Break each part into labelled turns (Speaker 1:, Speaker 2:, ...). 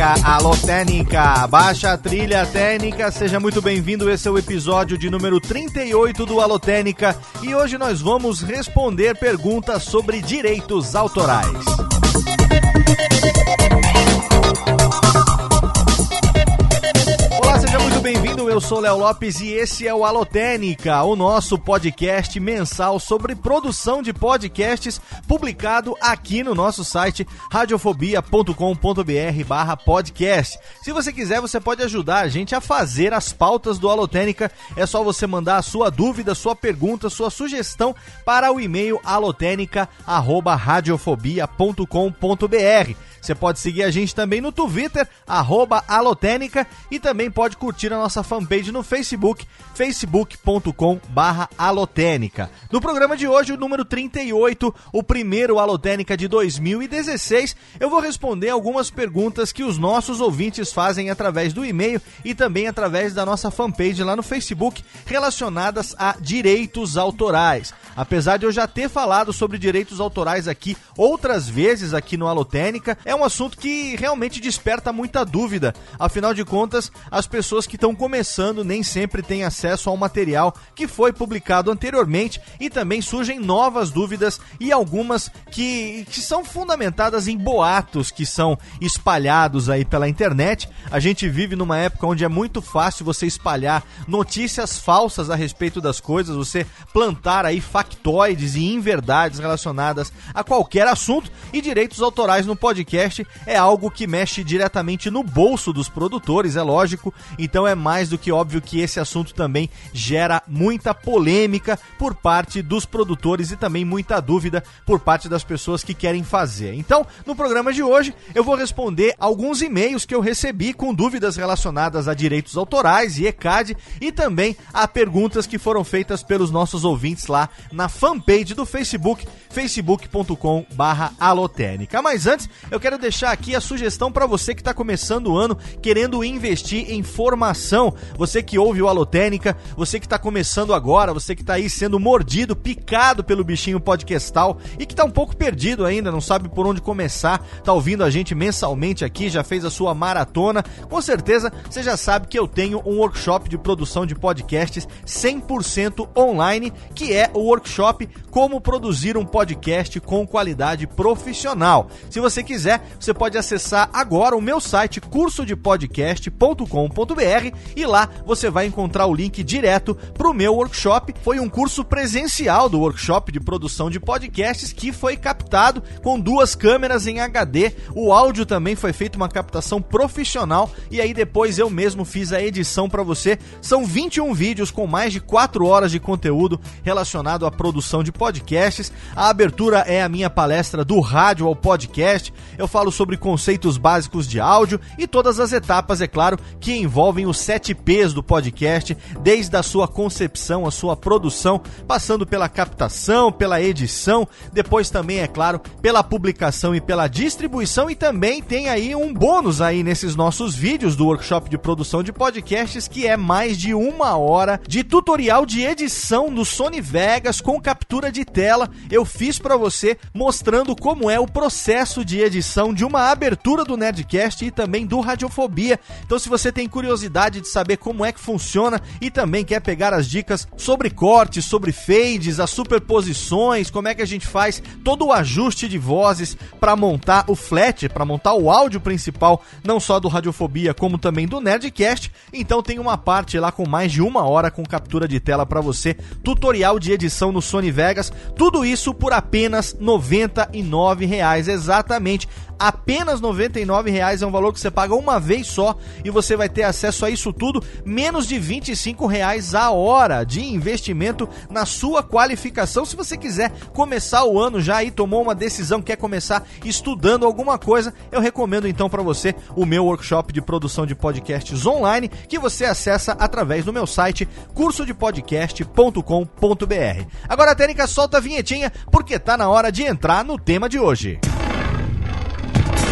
Speaker 1: Técnica, alô Técnica, baixa a trilha técnica, seja muito bem-vindo, esse é o episódio de número 38 do Alô Técnica e hoje nós vamos responder perguntas sobre direitos autorais. Bem-vindo. Eu sou Léo Lopes e esse é o Alotênica, o nosso podcast mensal sobre produção de podcasts publicado aqui no nosso site radiofobia.com.br/podcast. Se você quiser, você pode ajudar a gente a fazer as pautas do Alotênica. É só você mandar a sua dúvida, sua pergunta, sua sugestão para o e-mail alotênica@radiofobia.com.br. Você pode seguir a gente também no Twitter, Alotênica, e também pode curtir a nossa fanpage no Facebook, facebook.com barra Alotênica. No programa de hoje, o número 38, o primeiro Alotênica de 2016, eu vou responder algumas perguntas que os nossos ouvintes fazem através do e-mail e também através da nossa fanpage lá no Facebook, relacionadas a direitos autorais. Apesar de eu já ter falado sobre direitos autorais aqui outras vezes aqui no Alotênica, é um assunto que realmente desperta muita dúvida. Afinal de contas, as pessoas que estão começando nem sempre têm acesso ao material que foi publicado anteriormente e também surgem novas dúvidas e algumas que, que são fundamentadas em boatos que são espalhados aí pela internet. A gente vive numa época onde é muito fácil você espalhar notícias falsas a respeito das coisas, você plantar aí factoides e inverdades relacionadas a qualquer assunto e direitos autorais no podcast é algo que mexe diretamente no bolso dos produtores, é lógico. Então é mais do que óbvio que esse assunto também gera muita polêmica por parte dos produtores e também muita dúvida por parte das pessoas que querem fazer. Então, no programa de hoje, eu vou responder alguns e-mails que eu recebi com dúvidas relacionadas a direitos autorais e ECAD e também a perguntas que foram feitas pelos nossos ouvintes lá na fanpage do Facebook, facebook.com/alotênica. Mas antes, eu quero deixar aqui a sugestão para você que está começando o ano querendo investir em formação. Você que ouve o Alotênica, você que está começando agora, você que está aí sendo mordido, picado pelo bichinho podcastal e que está um pouco perdido ainda, não sabe por onde começar, está ouvindo a gente mensalmente aqui, já fez a sua maratona. Com certeza você já sabe que eu tenho um workshop de produção de podcasts 100% online, que é o workshop Como Produzir um Podcast com Qualidade Profissional. Se você quiser, você pode acessar agora o meu site cursodepodcast.com.br e lá você vai encontrar o link direto para o meu workshop. Foi um curso presencial do workshop de produção de podcasts que foi captado com duas câmeras em HD. O áudio também foi feito uma captação profissional e aí depois eu mesmo fiz a edição para você. São 21 vídeos com mais de 4 horas de conteúdo relacionado à produção de podcasts. A abertura é a minha palestra do rádio ao podcast. Eu falo sobre conceitos básicos de áudio e todas as etapas, é claro, que envolvem os 7 P's do podcast, desde a sua concepção, a sua produção, passando pela captação, pela edição, depois também, é claro, pela publicação e pela distribuição e também tem aí um bônus aí nesses nossos vídeos do workshop de produção de podcasts que é mais de uma hora de tutorial de edição do Sony Vegas com captura de tela. Eu fiz para você mostrando como é o processo de edição de uma abertura do Nerdcast e também do Radiofobia. Então, se você tem curiosidade de saber como é que funciona e também quer pegar as dicas sobre cortes, sobre fades, as superposições, como é que a gente faz todo o ajuste de vozes para montar o flat, para montar o áudio principal, não só do Radiofobia, como também do Nerdcast. Então, tem uma parte lá com mais de uma hora com captura de tela para você, tutorial de edição no Sony Vegas, tudo isso por apenas R$ 99, exatamente Apenas R$ 99,00 é um valor que você paga uma vez só e você vai ter acesso a isso tudo, menos de R$ 25,00 a hora de investimento na sua qualificação. Se você quiser começar o ano já e tomou uma decisão, quer começar estudando alguma coisa, eu recomendo então para você o meu workshop de produção de podcasts online que você acessa através do meu site cursodepodcast.com.br. Agora, Técnica, solta a vinhetinha porque tá na hora de entrar no tema de hoje.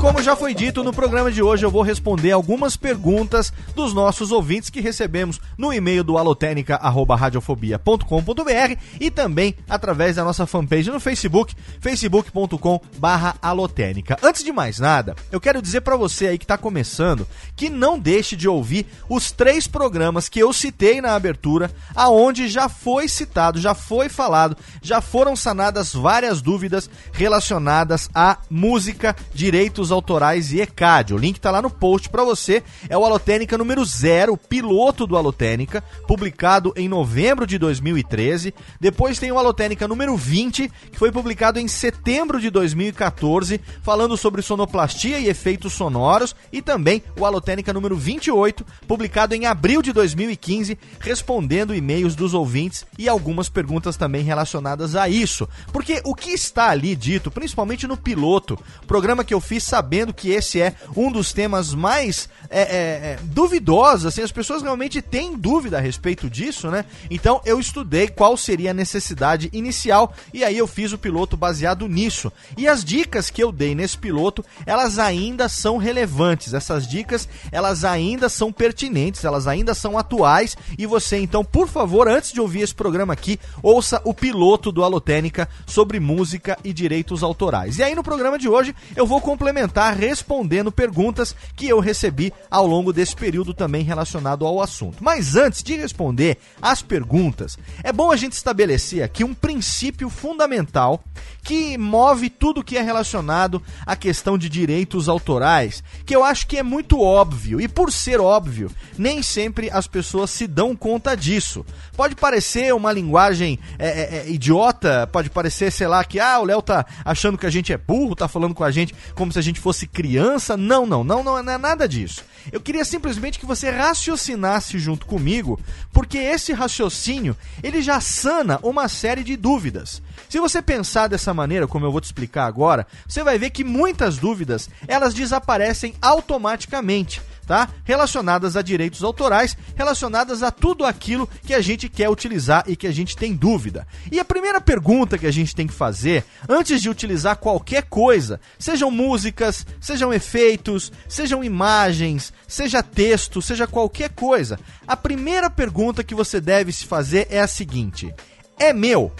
Speaker 1: Como já foi dito no programa de hoje, eu vou responder algumas perguntas dos nossos ouvintes que recebemos no e-mail do alotenica@radiofobia.com.br e também através da nossa fanpage no Facebook, facebook.com/alotenica. Antes de mais nada, eu quero dizer para você aí que está começando que não deixe de ouvir os três programas que eu citei na abertura, aonde já foi citado, já foi falado, já foram sanadas várias dúvidas relacionadas à música, direitos autorais e ECAD. O link tá lá no post para você. É o Alotênica número 0, piloto do Alotênica, publicado em novembro de 2013. Depois tem o Alotênica número 20, que foi publicado em setembro de 2014, falando sobre sonoplastia e efeitos sonoros. E também o Alotênica número 28, publicado em abril de 2015, respondendo e-mails dos ouvintes e algumas perguntas também relacionadas a isso. Porque o que está ali dito, principalmente no piloto, programa que eu fiz sabendo que esse é um dos temas mais é, é, é, duvidosos, assim, as pessoas realmente têm dúvida a respeito disso, né? Então eu estudei qual seria a necessidade inicial e aí eu fiz o piloto baseado nisso. E as dicas que eu dei nesse piloto, elas ainda são relevantes. Essas dicas, elas ainda são pertinentes, elas ainda são atuais e você então, por favor, antes de ouvir esse programa aqui, ouça o piloto do Alotênica sobre música e direitos autorais. E aí no programa de hoje eu vou complementar tentar respondendo perguntas que eu recebi ao longo desse período também relacionado ao assunto. Mas antes de responder as perguntas, é bom a gente estabelecer aqui um princípio fundamental que move tudo que é relacionado à questão de direitos autorais, que eu acho que é muito óbvio, e por ser óbvio, nem sempre as pessoas se dão conta disso. Pode parecer uma linguagem é, é, é idiota, pode parecer, sei lá, que ah, o Léo tá achando que a gente é burro, tá falando com a gente como se a gente fosse criança. Não, não, não, não é nada disso. Eu queria simplesmente que você raciocinasse junto comigo, porque esse raciocínio, ele já sana uma série de dúvidas. Se você pensar dessa maneira, como eu vou te explicar agora, você vai ver que muitas dúvidas, elas desaparecem automaticamente tá? Relacionadas a direitos autorais, relacionadas a tudo aquilo que a gente quer utilizar e que a gente tem dúvida. E a primeira pergunta que a gente tem que fazer antes de utilizar qualquer coisa, sejam músicas, sejam efeitos, sejam imagens, seja texto, seja qualquer coisa, a primeira pergunta que você deve se fazer é a seguinte: é meu?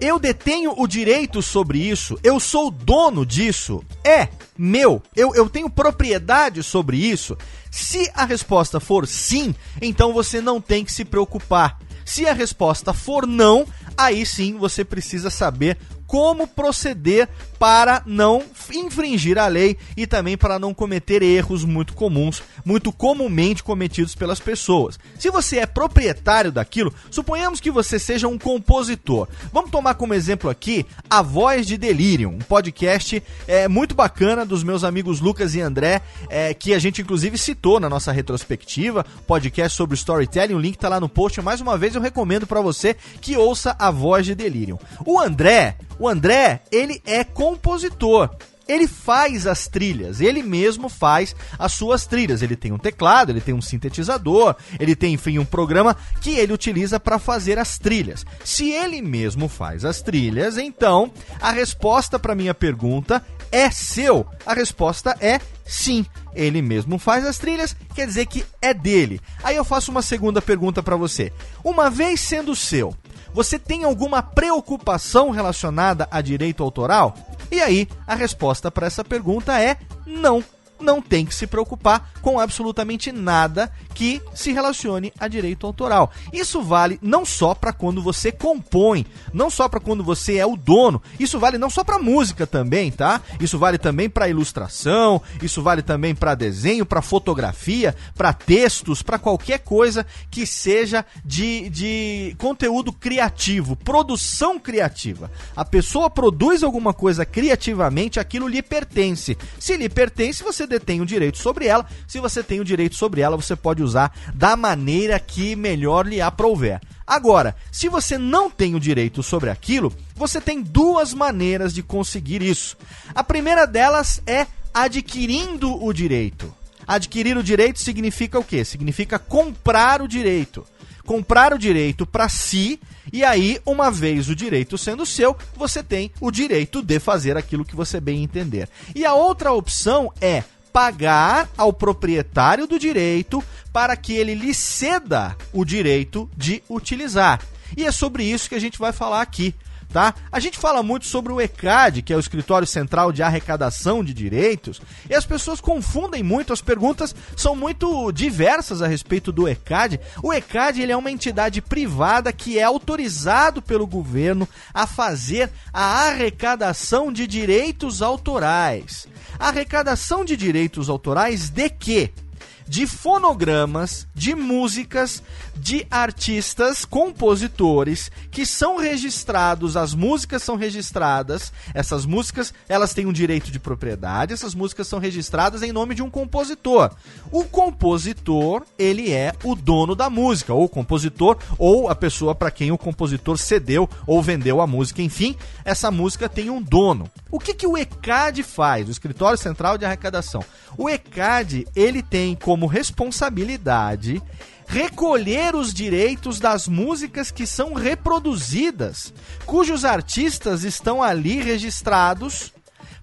Speaker 1: Eu detenho o direito sobre isso? Eu sou dono disso? É meu? Eu, eu tenho propriedade sobre isso? Se a resposta for sim, então você não tem que se preocupar. Se a resposta for não, aí sim você precisa saber como proceder para não infringir a lei e também para não cometer erros muito comuns, muito comumente cometidos pelas pessoas. Se você é proprietário daquilo, suponhamos que você seja um compositor. Vamos tomar como exemplo aqui A Voz de Delirium, um podcast é, muito bacana dos meus amigos Lucas e André, é, que a gente inclusive citou na nossa retrospectiva, podcast sobre storytelling, o link está lá no post. Mais uma vez eu recomendo para você que ouça A Voz de Delirium. O André, o André, ele é compositor ele faz as trilhas, ele mesmo faz as suas trilhas. Ele tem um teclado, ele tem um sintetizador, ele tem, enfim, um programa que ele utiliza para fazer as trilhas. Se ele mesmo faz as trilhas, então a resposta para minha pergunta é seu. A resposta é sim. Ele mesmo faz as trilhas, quer dizer que é dele. Aí eu faço uma segunda pergunta para você. Uma vez sendo seu, você tem alguma preocupação relacionada a direito autoral? E aí, a resposta para essa pergunta é não. Não tem que se preocupar com absolutamente nada que se relacione a direito autoral. Isso vale não só para quando você compõe, não só para quando você é o dono, isso vale não só para música também, tá? Isso vale também para ilustração, isso vale também para desenho, para fotografia, para textos, para qualquer coisa que seja de, de conteúdo criativo, produção criativa. A pessoa produz alguma coisa criativamente, aquilo lhe pertence. Se lhe pertence, você detém o direito sobre ela. Se você tem o direito sobre ela, você pode usar da maneira que melhor lhe aprouver. Agora, se você não tem o direito sobre aquilo, você tem duas maneiras de conseguir isso. A primeira delas é adquirindo o direito. Adquirir o direito significa o quê? Significa comprar o direito. Comprar o direito para si, e aí, uma vez o direito sendo seu, você tem o direito de fazer aquilo que você bem entender. E a outra opção é pagar ao proprietário do direito para que ele lhe ceda o direito de utilizar. E é sobre isso que a gente vai falar aqui. Tá? A gente fala muito sobre o ECAD, que é o Escritório Central de Arrecadação de Direitos, e as pessoas confundem muito, as perguntas são muito diversas a respeito do ECAD. O ECAD ele é uma entidade privada que é autorizado pelo governo a fazer a arrecadação de direitos autorais. Arrecadação de direitos autorais de quê? De fonogramas, de músicas, de artistas, compositores que são registrados, as músicas são registradas, essas músicas, elas têm um direito de propriedade, essas músicas são registradas em nome de um compositor. O compositor, ele é o dono da música, ou o compositor, ou a pessoa para quem o compositor cedeu ou vendeu a música, enfim, essa música tem um dono. O que que o ECAD faz, o Escritório Central de Arrecadação? O ECAD, ele tem como responsabilidade recolher os direitos das músicas que são reproduzidas, cujos artistas estão ali registrados,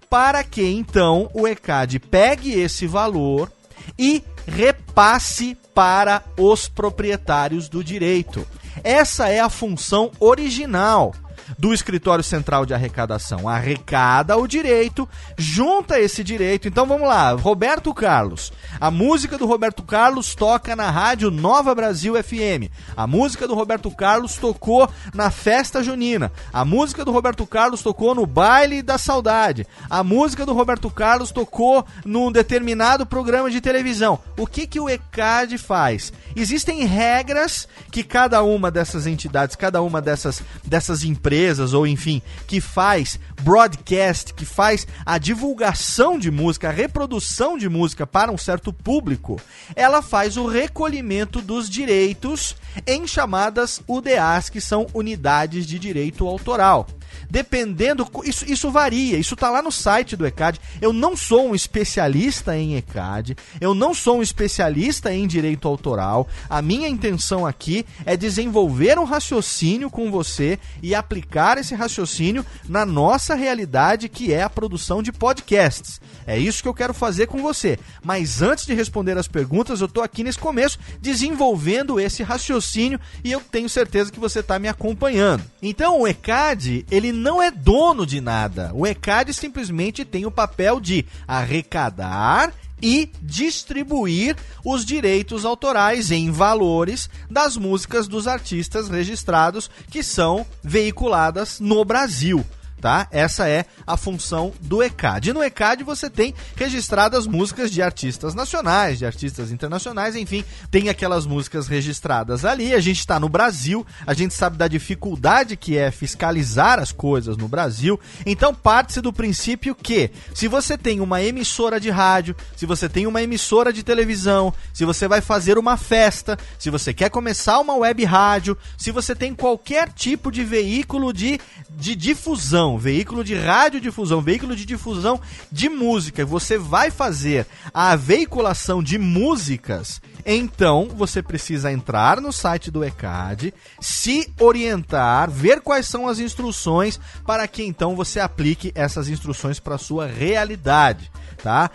Speaker 1: para que então o ECAD pegue esse valor e repasse para os proprietários do direito. Essa é a função original do Escritório Central de Arrecadação. Arrecada o direito, junta esse direito. Então vamos lá, Roberto Carlos. A música do Roberto Carlos toca na rádio Nova Brasil FM. A música do Roberto Carlos tocou na festa junina. A música do Roberto Carlos tocou no baile da saudade. A música do Roberto Carlos tocou num determinado programa de televisão. O que que o ECAD faz? Existem regras que cada uma dessas entidades, cada uma dessas dessas empresas empresas ou enfim, que faz broadcast, que faz a divulgação de música, a reprodução de música para um certo público, ela faz o recolhimento dos direitos em chamadas UDAs, que são unidades de direito autoral dependendo. Isso, isso varia, isso tá lá no site do ECAD. Eu não sou um especialista em ECAD, eu não sou um especialista em direito autoral. A minha intenção aqui é desenvolver um raciocínio com você e aplicar esse raciocínio na nossa realidade, que é a produção de podcasts. É isso que eu quero fazer com você. Mas antes de responder as perguntas, eu tô aqui nesse começo desenvolvendo esse raciocínio e eu tenho certeza que você está me acompanhando. Então, o ECAD, ele não é dono de nada. O ECAD simplesmente tem o papel de arrecadar e distribuir os direitos autorais em valores das músicas dos artistas registrados que são veiculadas no Brasil tá? Essa é a função do ECAD. E no ECAD você tem registradas músicas de artistas nacionais, de artistas internacionais, enfim, tem aquelas músicas registradas ali. A gente está no Brasil, a gente sabe da dificuldade que é fiscalizar as coisas no Brasil. Então parte-se do princípio que se você tem uma emissora de rádio, se você tem uma emissora de televisão, se você vai fazer uma festa, se você quer começar uma web rádio, se você tem qualquer tipo de veículo de, de difusão difusão, veículo de radiodifusão, veículo de difusão de música, você vai fazer a veiculação de músicas, então você precisa entrar no site do ECAD, se orientar, ver quais são as instruções para que então você aplique essas instruções para sua realidade, tá?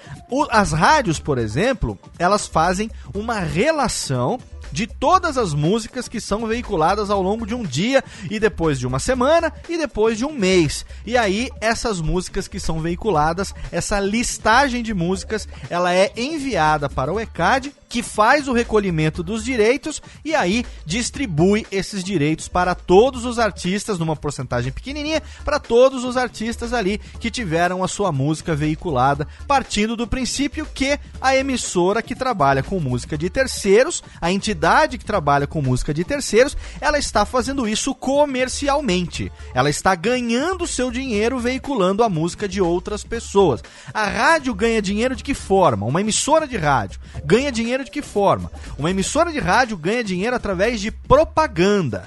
Speaker 1: As rádios, por exemplo, elas fazem uma relação de todas as músicas que são veiculadas ao longo de um dia e depois de uma semana e depois de um mês. E aí essas músicas que são veiculadas, essa listagem de músicas, ela é enviada para o ECAD que faz o recolhimento dos direitos e aí distribui esses direitos para todos os artistas, numa porcentagem pequenininha, para todos os artistas ali que tiveram a sua música veiculada, partindo do princípio que a emissora que trabalha com música de terceiros, a entidade que trabalha com música de terceiros, ela está fazendo isso comercialmente. Ela está ganhando seu dinheiro veiculando a música de outras pessoas. A rádio ganha dinheiro de que forma? Uma emissora de rádio ganha dinheiro de que forma? Uma emissora de rádio ganha dinheiro através de propaganda,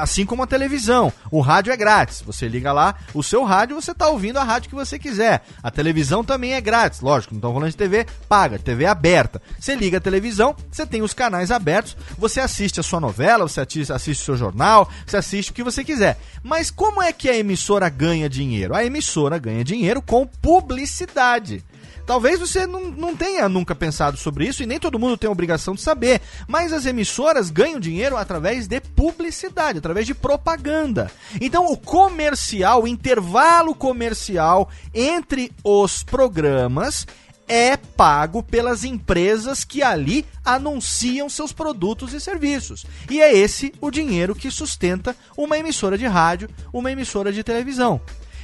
Speaker 1: assim como a televisão. O rádio é grátis. Você liga lá o seu rádio, você está ouvindo a rádio que você quiser. A televisão também é grátis, lógico. Não estamos falando de TV paga, TV aberta. Você liga a televisão, você tem os canais abertos, você assiste a sua novela, você assiste o seu jornal, você assiste o que você quiser. Mas como é que a emissora ganha dinheiro? A emissora ganha dinheiro com publicidade. Talvez você não, não tenha nunca pensado sobre isso e nem todo mundo tem a obrigação de saber, mas as emissoras ganham dinheiro através de publicidade, através de propaganda. Então, o comercial, o intervalo comercial entre os programas é pago pelas empresas que ali anunciam seus produtos e serviços. E é esse o dinheiro que sustenta uma emissora de rádio, uma emissora de televisão.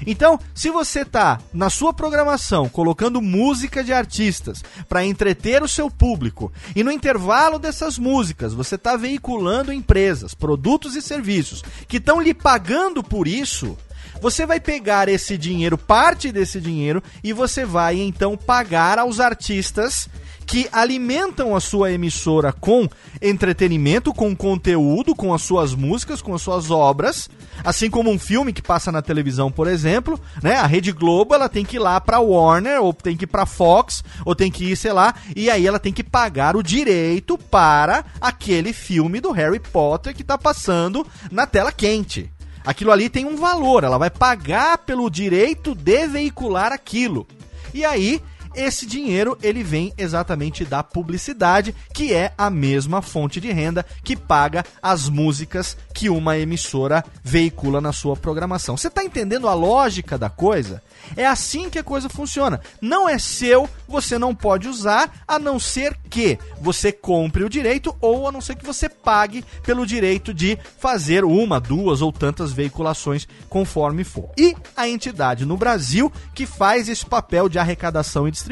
Speaker 1: Então, se você está na sua programação colocando música de artistas para entreter o seu público e no intervalo dessas músicas você está veiculando empresas, produtos e serviços que estão lhe pagando por isso, você vai pegar esse dinheiro, parte desse dinheiro, e você vai então pagar aos artistas que alimentam a sua emissora com entretenimento, com conteúdo, com as suas músicas, com as suas obras, assim como um filme que passa na televisão, por exemplo, né? A Rede Globo, ela tem que ir lá para Warner ou tem que ir para Fox ou tem que ir, sei lá, e aí ela tem que pagar o direito para aquele filme do Harry Potter que tá passando na tela quente. Aquilo ali tem um valor, ela vai pagar pelo direito de veicular aquilo. E aí, esse dinheiro ele vem exatamente da publicidade, que é a mesma fonte de renda que paga as músicas que uma emissora veicula na sua programação. Você está entendendo a lógica da coisa? É assim que a coisa funciona. Não é seu, você não pode usar, a não ser que você compre o direito ou a não ser que você pague pelo direito de fazer uma, duas ou tantas veiculações conforme for. E a entidade no Brasil que faz esse papel de arrecadação e distribuição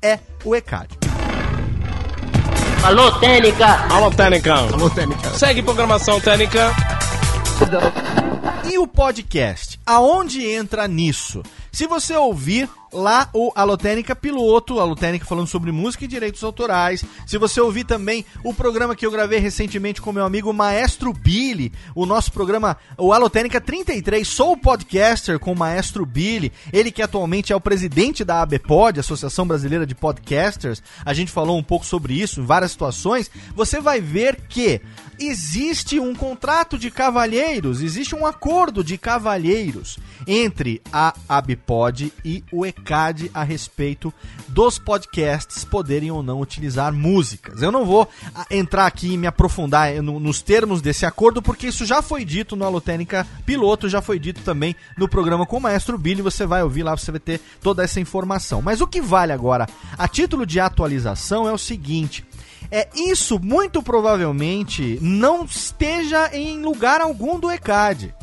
Speaker 1: é o ECAD.
Speaker 2: Alô, Técnica! Alô, Técnica! Alô, Técnica! Segue programação Técnica!
Speaker 1: E o podcast? Aonde entra nisso? Se você ouvir lá o Alotênica Piloto, Alotênica falando sobre música e direitos autorais. Se você ouvir também o programa que eu gravei recentemente com meu amigo Maestro Billy, o nosso programa, o Alotênica 33, sou podcaster com o Maestro Billy, ele que atualmente é o presidente da ABPOD, Associação Brasileira de Podcasters. A gente falou um pouco sobre isso em várias situações. Você vai ver que existe um contrato de cavalheiros, existe um acordo de cavalheiros entre a ABPOD e o ECAD a respeito dos podcasts poderem ou não utilizar músicas. Eu não vou ah, entrar aqui e me aprofundar no, nos termos desse acordo, porque isso já foi dito no Alotênica Piloto, já foi dito também no programa com o Maestro Billy, você vai ouvir lá, você vai ter toda essa informação. Mas o que vale agora, a título de atualização, é o seguinte é isso muito provavelmente não esteja em lugar algum do ECAD.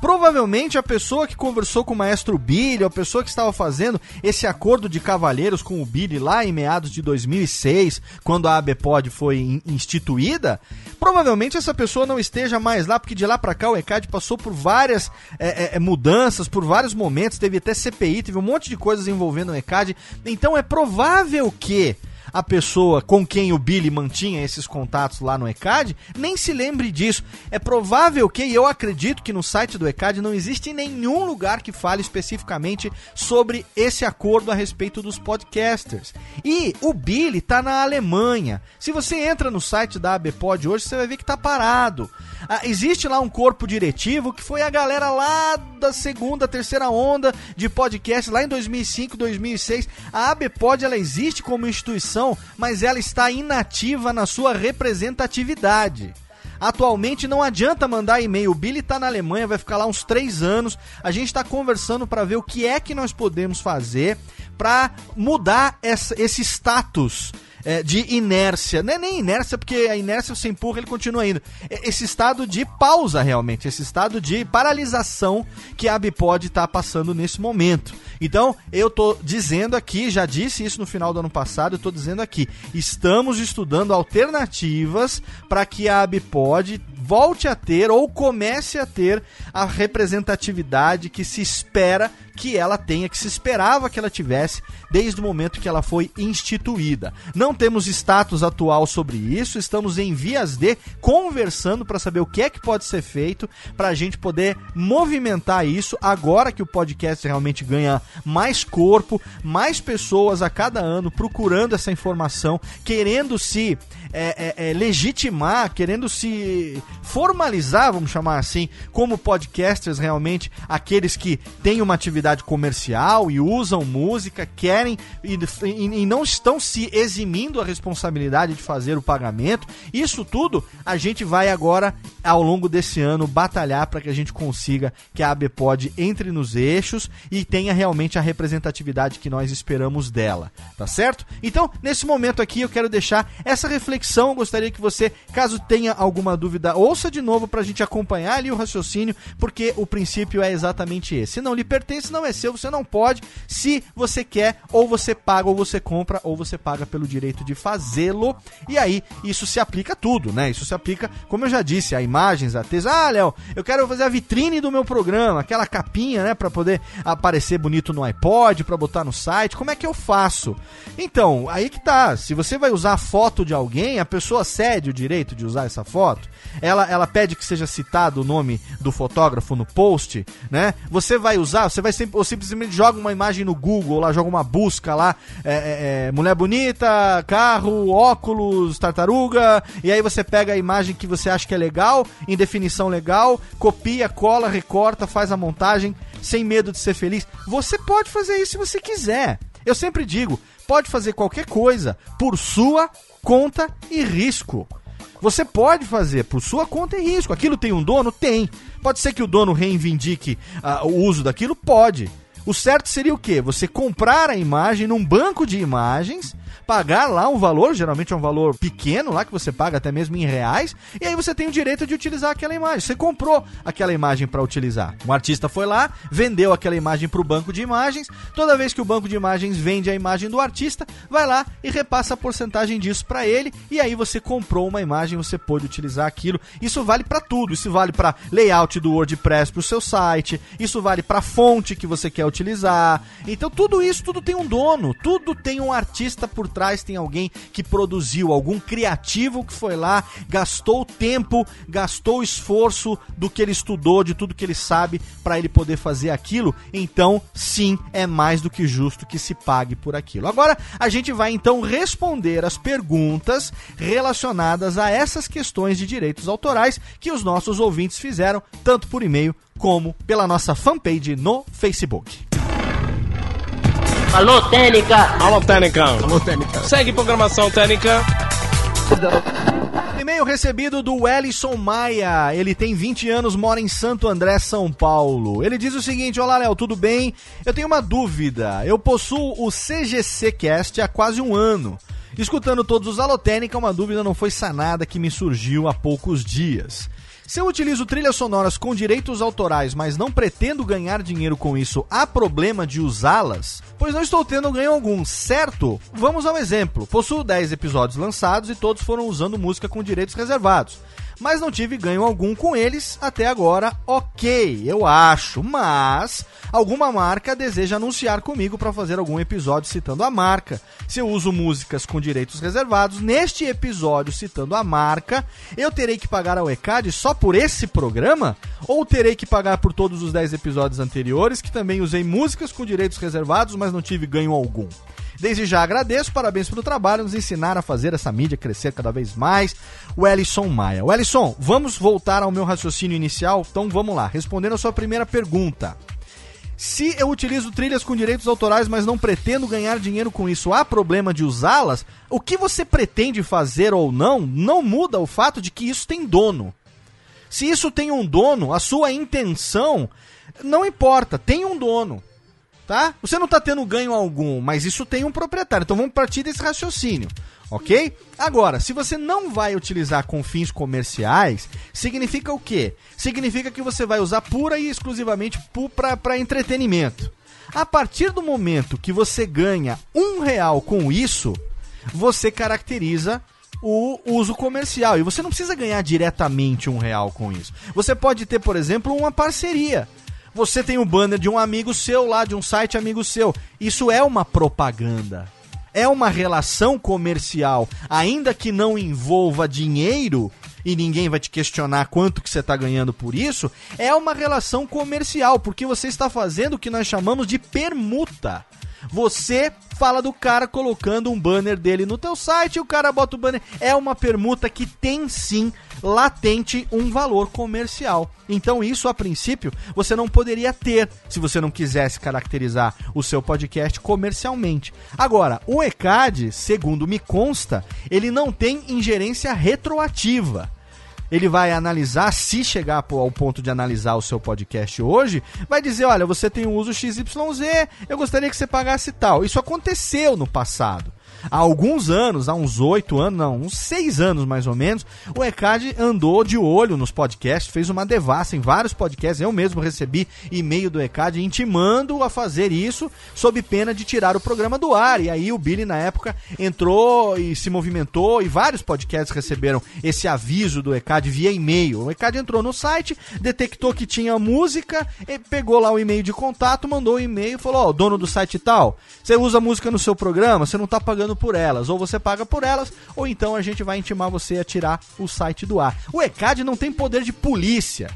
Speaker 1: Provavelmente a pessoa que conversou com o maestro Billy, a pessoa que estava fazendo esse acordo de cavalheiros com o Billy lá em meados de 2006, quando a ABPOD foi instituída, provavelmente essa pessoa não esteja mais lá, porque de lá para cá o ECAD passou por várias é, é, mudanças, por vários momentos, teve até CPI, teve um monte de coisas envolvendo o ECAD. Então é provável que a pessoa com quem o Billy mantinha esses contatos lá no ECAD nem se lembre disso. É provável que, e eu acredito que no site do ECAD não existe nenhum lugar que fale especificamente sobre esse acordo a respeito dos podcasters. E o Billy está na Alemanha. Se você entra no site da ABPOD hoje, você vai ver que está parado. Ah, existe lá um corpo diretivo que foi a galera lá da segunda, terceira onda de podcast lá em 2005, 2006. A ABPOD ela existe como instituição mas ela está inativa na sua representatividade. Atualmente não adianta mandar e-mail. O Billy tá na Alemanha, vai ficar lá uns três anos. A gente está conversando para ver o que é que nós podemos fazer para mudar essa, esse status é, de inércia. Não é nem inércia, porque a inércia você empurra, ele continua indo. Esse estado de pausa, realmente. Esse estado de paralisação que a Abipod está passando nesse momento. Então, eu tô dizendo aqui, já disse isso no final do ano passado, eu tô dizendo aqui, estamos estudando alternativas para que a Abipod volte a ter ou comece a ter a representatividade que se espera que ela tenha, que se esperava que ela tivesse desde o momento que ela foi instituída. Não temos status atual sobre isso, estamos em vias de conversando para saber o que é que pode ser feito para a gente poder movimentar isso agora que o podcast realmente ganha mais corpo, mais pessoas a cada ano procurando essa informação, querendo se é, é, é, legitimar, querendo se formalizar, vamos chamar assim, como podcasters realmente, aqueles que têm uma atividade comercial e usam música, querem e, e, e não estão se eximindo a responsabilidade de fazer o pagamento. Isso tudo a gente vai agora, ao longo desse ano, batalhar para que a gente consiga que a ABPOD entre nos eixos e tenha realmente a representatividade que nós esperamos dela, tá certo? Então, nesse momento aqui, eu quero deixar essa reflexão reflexão. Gostaria que você, caso tenha alguma dúvida, ouça de novo para a gente acompanhar ali o raciocínio, porque o princípio é exatamente esse. Se não lhe pertence, não é seu, você não pode. Se você quer, ou você paga, ou você compra, ou você paga pelo direito de fazê-lo. E aí, isso se aplica a tudo, né? Isso se aplica, como eu já disse, a imagens, a texto. Ah, Léo, eu quero fazer a vitrine do meu programa, aquela capinha, né, para poder aparecer bonito no iPod, para botar no site. Como é que eu faço? Então, aí que tá. Se você vai usar a foto de alguém, a pessoa cede o direito de usar essa foto, ela, ela pede que seja citado o nome do fotógrafo no post, né? Você vai usar, você vai sempre, ou simplesmente joga uma imagem no Google, lá joga uma busca lá, é, é, é, mulher bonita, carro, óculos, tartaruga, e aí você pega a imagem que você acha que é legal, em definição legal, copia, cola, recorta, faz a montagem, sem medo de ser feliz. Você pode fazer isso se você quiser. Eu sempre digo, pode fazer qualquer coisa por sua conta e risco. Você pode fazer por sua conta e risco. Aquilo tem um dono? Tem. Pode ser que o dono reivindique uh, o uso daquilo? Pode. O certo seria o quê? Você comprar a imagem num banco de imagens pagar lá um valor, geralmente é um valor pequeno lá que você paga até mesmo em reais, e aí você tem o direito de utilizar aquela imagem. Você comprou aquela imagem para utilizar. Um artista foi lá, vendeu aquela imagem para o banco de imagens. Toda vez que o banco de imagens vende a imagem do artista, vai lá e repassa a porcentagem disso para ele, e aí você comprou uma imagem, você pôde utilizar aquilo. Isso vale para tudo. Isso vale para layout do WordPress para o seu site. Isso vale para fonte que você quer utilizar. Então tudo isso, tudo tem um dono, tudo tem um artista por trás tem alguém que produziu, algum criativo que foi lá, gastou tempo, gastou esforço do que ele estudou, de tudo que ele sabe para ele poder fazer aquilo. Então, sim, é mais do que justo que se pague por aquilo. Agora, a gente vai então responder as perguntas relacionadas a essas questões de direitos autorais que os nossos ouvintes fizeram, tanto por e-mail como pela nossa fanpage no Facebook.
Speaker 2: Alô, Técnica! Alô, Técnica! Alô, Técnica! Segue programação Técnica.
Speaker 1: E-mail recebido do Ellison Maia. Ele tem 20 anos, mora em Santo André, São Paulo. Ele diz o seguinte: Olá, Léo, tudo bem? Eu tenho uma dúvida. Eu possuo o CGC Cast há quase um ano. Escutando todos os Alotênica, uma dúvida não foi sanada que me surgiu há poucos dias. Se eu utilizo trilhas sonoras com direitos autorais, mas não pretendo ganhar dinheiro com isso, há problema de usá-las? Pois não estou tendo ganho algum, certo? Vamos ao exemplo. Possuo 10 episódios lançados e todos foram usando música com direitos reservados mas não tive ganho algum com eles até agora. Ok, eu acho, mas alguma marca deseja anunciar comigo para fazer algum episódio citando a marca. Se eu uso músicas com direitos reservados, neste episódio citando a marca, eu terei que pagar ao ECAD só por esse programa? Ou terei que pagar por todos os 10 episódios anteriores que também usei músicas com direitos reservados, mas não tive ganho algum? Desde já agradeço, parabéns pelo trabalho, nos ensinar a fazer essa mídia crescer cada vez mais. O Ellison Maia. O Ellison, vamos voltar ao meu raciocínio inicial? Então vamos lá, respondendo a sua primeira pergunta. Se eu utilizo trilhas com direitos autorais, mas não pretendo ganhar dinheiro com isso, há problema de usá-las? O que você pretende fazer ou não, não muda o fato de que isso tem dono. Se isso tem um dono, a sua intenção não importa, tem um dono. Tá? Você não está tendo ganho algum, mas isso tem um proprietário. Então vamos partir desse raciocínio ok? Agora, se você não vai utilizar com fins comerciais, significa o quê? Significa que você vai usar pura e exclusivamente para entretenimento. A partir do momento que você ganha um real com isso, você caracteriza o uso comercial. E você não precisa ganhar diretamente um real com isso. Você pode ter, por exemplo, uma parceria. Você tem um banner de um amigo seu lá, de um site amigo seu. Isso é uma propaganda é uma relação comercial, ainda que não envolva dinheiro, e ninguém vai te questionar quanto que você está ganhando por isso, é uma relação comercial, porque você está fazendo o que nós chamamos de permuta. Você fala do cara colocando um banner dele no teu site o cara bota o banner. É uma permuta que tem sim latente um valor comercial. Então isso a princípio você não poderia ter se você não quisesse caracterizar o seu podcast comercialmente. Agora, o ECAD, segundo me consta, ele não tem ingerência retroativa ele vai analisar, se chegar ao ponto de analisar o seu podcast hoje, vai dizer: olha, você tem um uso XYZ, eu gostaria que você pagasse tal. Isso aconteceu no passado há alguns anos, há uns oito anos, não, uns seis anos mais ou menos, o ECAD andou de olho nos podcasts, fez uma devassa em vários podcasts. Eu mesmo recebi e-mail do ECAD intimando a fazer isso, sob pena de tirar o programa do ar. E aí o Billy, na época, entrou e se movimentou, e vários podcasts receberam esse aviso do ECAD via e-mail. O ECAD entrou no site, detectou que tinha música, pegou lá o e-mail de contato, mandou o e-mail e falou: Ó, oh, dono do site tal, você usa música no seu programa, você não tá pagando pagando por elas. Ou você paga por elas, ou então a gente vai intimar você a tirar o site do ar. O ECAD não tem poder de polícia.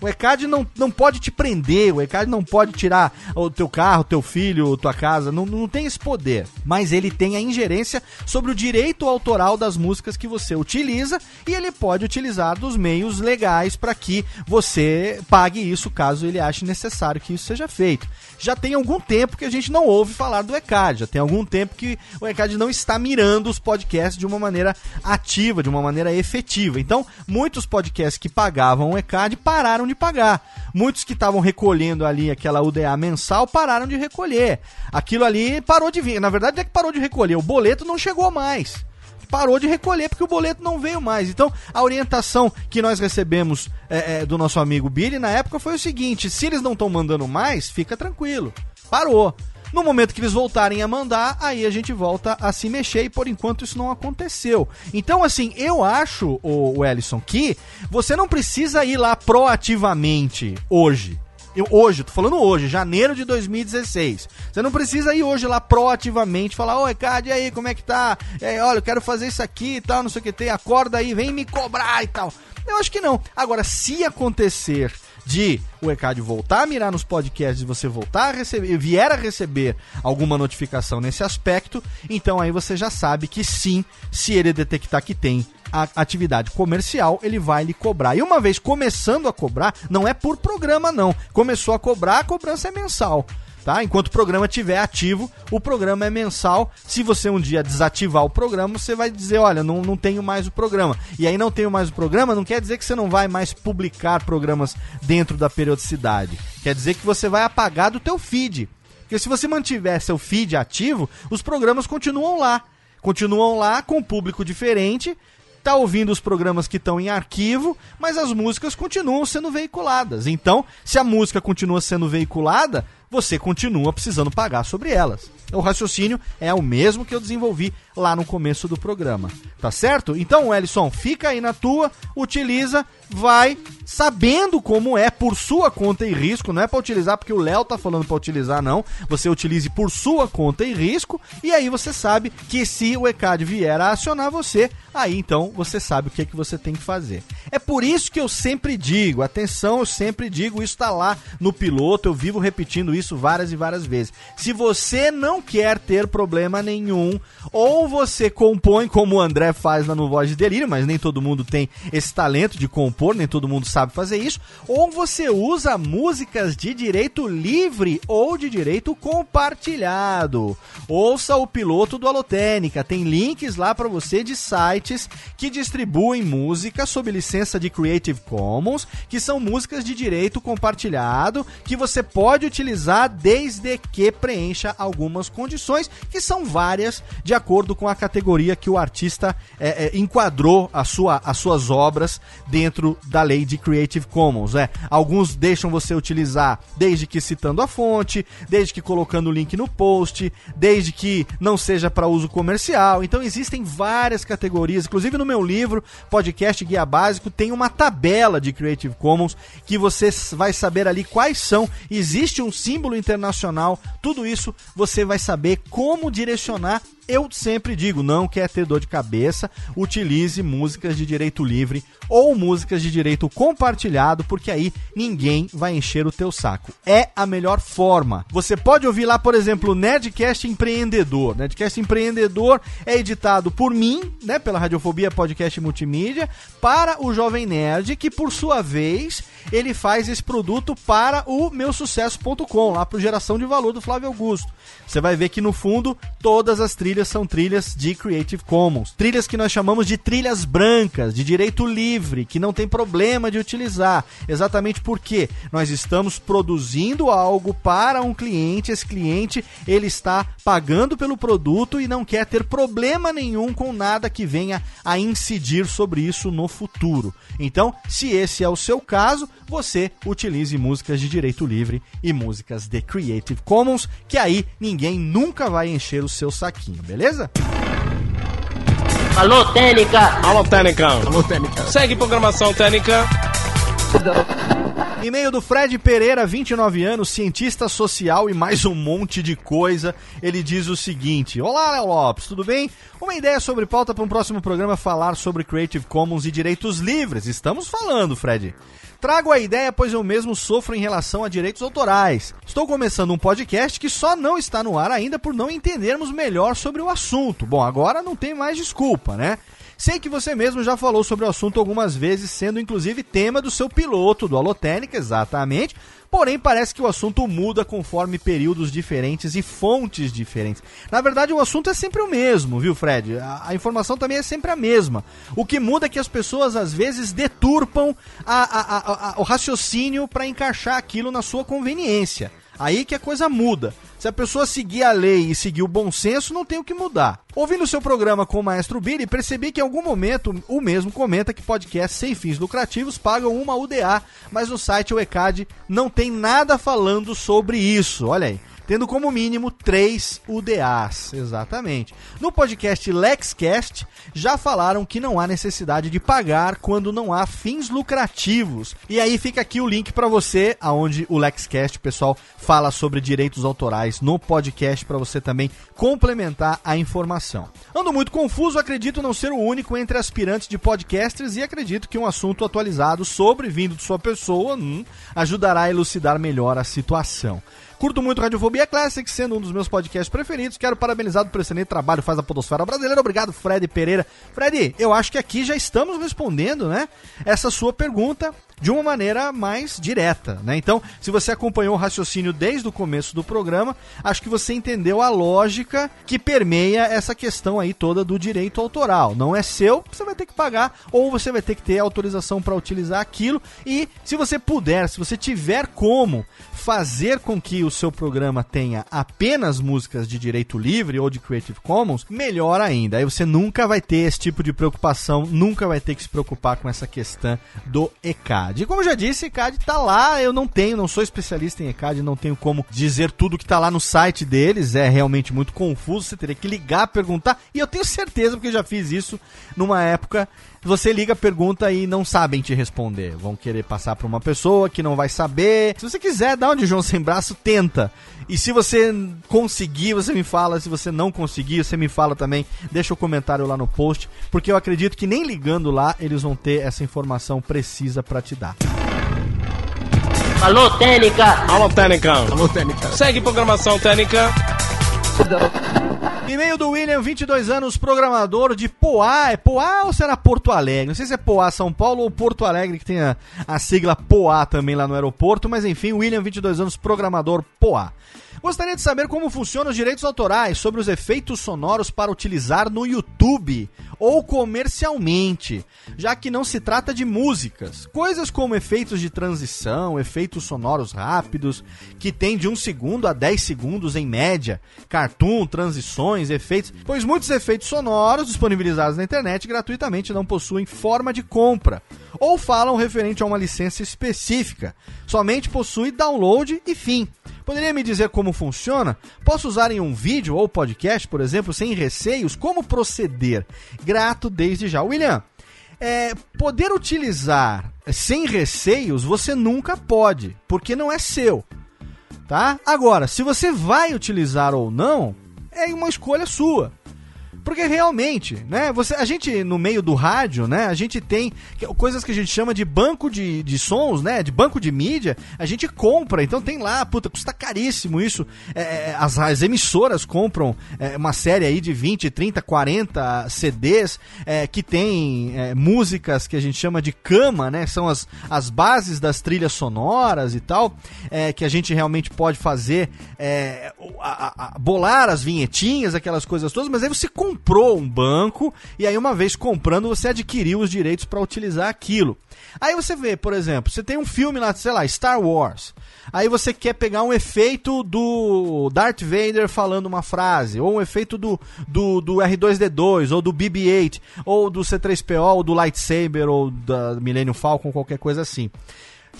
Speaker 1: O ECAD não, não pode te prender, o ECAD não pode tirar o teu carro, teu filho, tua casa, não, não tem esse poder. Mas ele tem a ingerência sobre o direito autoral das músicas que você utiliza e ele pode utilizar dos meios legais para que você pague isso caso ele ache necessário que isso seja feito. Já tem algum tempo que a gente não ouve falar do ECAD, já tem algum tempo que o ECAD não está mirando os podcasts de uma maneira ativa, de uma maneira efetiva. Então, muitos podcasts que pagavam o ECAD pararam de pagar. Muitos que estavam recolhendo ali aquela UDA mensal pararam de recolher. Aquilo ali parou de vir. Na verdade, é que parou de recolher. O boleto não chegou mais parou de recolher porque o boleto não veio mais. Então, a orientação que nós recebemos é, é, do nosso amigo Billy na época foi o seguinte: se eles não estão mandando mais, fica tranquilo. Parou. No momento que eles voltarem a mandar, aí a gente volta a se mexer e por enquanto isso não aconteceu. Então, assim, eu acho, o Ellison, que você não precisa ir lá proativamente hoje. Eu, hoje, tô falando hoje, janeiro de 2016. Você não precisa ir hoje lá proativamente falar, ô Ecad, e aí, como é que tá? Aí, olha, eu quero fazer isso aqui e tal, não sei o que tem, acorda aí, vem me cobrar e tal. Eu acho que não. Agora, se acontecer de o ECAD voltar a mirar nos podcasts e você voltar a receber, vier a receber alguma notificação nesse aspecto, então aí você já sabe que sim, se ele detectar que tem a atividade comercial, ele vai lhe cobrar. E uma vez começando a cobrar, não é por programa não. Começou a cobrar, a cobrança é mensal tá? Enquanto o programa estiver ativo, o programa é mensal. Se você um dia desativar o programa, você vai dizer, olha, não, não tenho mais o programa. E aí não tenho mais o programa, não quer dizer que você não vai mais publicar programas dentro da periodicidade. Quer dizer que você vai apagar do teu feed. Porque se você mantiver seu feed ativo, os programas continuam lá. Continuam lá com um público diferente, tá ouvindo os programas que estão em arquivo, mas as músicas continuam sendo veiculadas. Então, se a música continua sendo veiculada, você continua precisando pagar sobre elas. O raciocínio é o mesmo que eu desenvolvi lá no começo do programa, tá certo? Então, Ellison, fica aí na tua, utiliza, vai sabendo como é por sua conta e risco, não é para utilizar porque o Léo tá falando para utilizar não. Você utilize por sua conta e risco e aí você sabe que se o ECAD vier a acionar você, aí então você sabe o que é que você tem que fazer. É por isso que eu sempre digo, atenção, eu sempre digo, isso está lá no piloto, eu vivo repetindo isso várias e várias vezes. Se você não quer ter problema nenhum, ou você compõe como o André faz lá no Voz de Delírio, mas nem todo mundo tem esse talento de compor, nem todo mundo sabe fazer isso, ou você usa músicas de direito livre ou de direito compartilhado. Ouça o piloto do Alotênica, tem links lá para você de sites que distribuem música sob licença de Creative Commons, que são músicas de direito compartilhado, que você pode utilizar desde que preencha algumas condições, que são várias, de acordo com a categoria que o artista é, é, enquadrou a sua, as suas obras dentro da lei de Creative Commons. É. Alguns deixam você utilizar desde que citando a fonte, desde que colocando o link no post, desde que não seja para uso comercial. Então existem várias categorias, inclusive no meu livro, Podcast Guia Básico, tem uma tabela de Creative Commons que você vai saber ali quais são. Existe um símbolo internacional, tudo isso você vai saber como direcionar eu sempre digo, não quer ter dor de cabeça, utilize músicas de direito livre ou músicas de direito compartilhado, porque aí ninguém vai encher o teu saco. É a melhor forma. Você pode ouvir lá, por exemplo, o Nerdcast Empreendedor. Nerdcast Empreendedor é editado por mim, né, pela Radiofobia Podcast Multimídia, para o Jovem Nerd, que por sua vez, ele faz esse produto para o meusucesso.com, lá para Geração de Valor do Flávio Augusto. Você vai ver que no fundo todas as trilhas trilhas são trilhas de Creative Commons. Trilhas que nós chamamos de trilhas brancas, de direito livre, que não tem problema de utilizar. Exatamente porque nós estamos produzindo algo para um cliente, esse cliente ele está pagando pelo produto e não quer ter problema nenhum com nada que venha a incidir sobre isso no futuro. Então, se esse é o seu caso, você utilize músicas de direito livre e músicas de Creative Commons, que aí ninguém nunca vai encher o seu saquinho beleza?
Speaker 2: Alô, Técnica! Alô, Técnica! Alô, Técnica! Segue programação Técnica!
Speaker 1: E-mail do Fred Pereira, 29 anos, cientista social e mais um monte de coisa. Ele diz o seguinte: Olá, Léo Lopes, tudo bem? Uma ideia sobre pauta para um próximo programa falar sobre Creative Commons e direitos livres. Estamos falando, Fred. Trago a ideia, pois eu mesmo sofro em relação a direitos autorais. Estou começando um podcast que só não está no ar ainda por não entendermos melhor sobre o assunto. Bom, agora não tem mais desculpa, né? Sei que você mesmo já falou sobre o assunto algumas vezes, sendo inclusive tema do seu piloto do Alotênica, exatamente. Porém, parece que o assunto muda conforme períodos diferentes e fontes diferentes. Na verdade, o assunto é sempre o mesmo, viu, Fred? A, a informação também é sempre a mesma. O que muda é que as pessoas às vezes deturpam a, a, o raciocínio para encaixar aquilo na sua conveniência. Aí que a coisa muda. Se a pessoa seguir a lei e seguir o bom senso, não tem o que mudar. Ouvindo o seu programa com o Maestro Billy, percebi que em algum momento o mesmo comenta que podcasts sem fins lucrativos pagam uma UDA, mas no site o ECAD não tem nada falando sobre isso. Olha aí tendo como mínimo três UDAs. Exatamente. No podcast LexCast, já falaram que não há necessidade de pagar quando não há fins lucrativos. E aí fica aqui o link para você, aonde o LexCast, pessoal, fala sobre direitos autorais no podcast para você também complementar a informação. Ando muito confuso, acredito não ser o único entre aspirantes de podcasters e acredito que um assunto atualizado sobre vindo de sua pessoa hum, ajudará a elucidar melhor a situação. Curto muito Radiofobia Classic, sendo um dos meus podcasts preferidos. Quero parabenizar pelo excelente trabalho faz a Podosfera Brasileira. Obrigado, Fred Pereira. Fred, eu acho que aqui já estamos respondendo, né? Essa sua pergunta de uma maneira mais direta, né? Então, se você acompanhou o raciocínio desde o começo do programa, acho que você entendeu a lógica que permeia essa questão aí toda do direito autoral. Não é seu, você vai ter que pagar ou você vai ter que ter autorização para utilizar aquilo e se você puder, se você tiver como fazer com que o seu programa tenha apenas músicas de direito livre ou de Creative Commons, melhor ainda. Aí você nunca vai ter esse tipo de preocupação, nunca vai ter que se preocupar com essa questão do ECAD. E como já disse, ECAD tá lá, eu não tenho, não sou especialista em ECAD, não tenho como dizer tudo que tá lá no site deles, é realmente muito confuso, você teria que ligar, perguntar, e eu tenho certeza, porque eu já fiz isso numa época você liga, pergunta e não sabem te responder. Vão querer passar para uma pessoa que não vai saber. Se você quiser dar um de João sem braço, tenta. E se você conseguir, você me fala. Se você não conseguir, você me fala também. Deixa o um comentário lá no post, porque eu acredito que nem ligando lá eles vão ter essa informação precisa para te dar.
Speaker 2: Alô, Técnica! Alô, Técnica! Alô, Técnica! Segue programação Técnica.
Speaker 1: E-mail do William, 22 anos, programador de Poá. É Poá ou será Porto Alegre? Não sei se é Poá São Paulo ou Porto Alegre, que tem a, a sigla Poá também lá no aeroporto, mas enfim, William, 22 anos, programador Poá. Gostaria de saber como funcionam os direitos autorais sobre os efeitos sonoros para utilizar no YouTube ou comercialmente, já que não se trata de músicas. Coisas como efeitos de transição, efeitos sonoros rápidos, que tem de 1 segundo a 10 segundos em média, cartoon, transições, efeitos, pois muitos efeitos sonoros disponibilizados na internet gratuitamente não possuem forma de compra ou falam referente a uma licença específica, somente possui download e fim. Poderia me dizer como funciona? Posso usar em um vídeo ou podcast, por exemplo, sem receios? Como proceder? Grato desde já. William, é, poder utilizar sem receios você nunca pode, porque não é seu. Tá? Agora, se você vai utilizar ou não, é uma escolha sua. Porque realmente, né? Você, a gente, no meio do rádio, né? A gente tem coisas que a gente chama de banco de, de sons, né? De banco de mídia. A gente compra. Então tem lá, puta, custa caríssimo isso. É, é, as, as, emissoras compram é, uma série aí de 20, 30, 40 CDs é, que tem é, músicas que a gente chama de cama, né? São as, as bases das trilhas sonoras e tal. É, que a gente realmente pode fazer. A, a, bolar as vinhetinhas, aquelas coisas todas. Mas aí você compra comprou um banco e aí uma vez comprando você adquiriu os direitos para utilizar aquilo. Aí você vê, por exemplo, você tem um filme lá, sei lá, Star Wars. Aí você quer pegar um efeito do Darth Vader falando uma frase, ou um efeito do, do, do R2D2, ou do BB-8, ou do C3PO, ou do Lightsaber, ou da Millennium Falcon, qualquer coisa assim.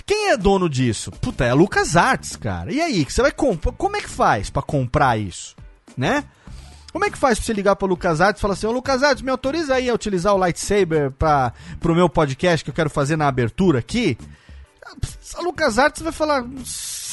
Speaker 1: Quem é dono disso? Puta, é a LucasArts, cara. E aí, você vai comprar? Como é que faz para comprar isso, né? Como é que faz pra você ligar pro Lucas Artes e falar assim, ô Lucas Artes, me autoriza aí a utilizar o lightsaber para pro meu podcast que eu quero fazer na abertura aqui? A Lucas Artes vai falar,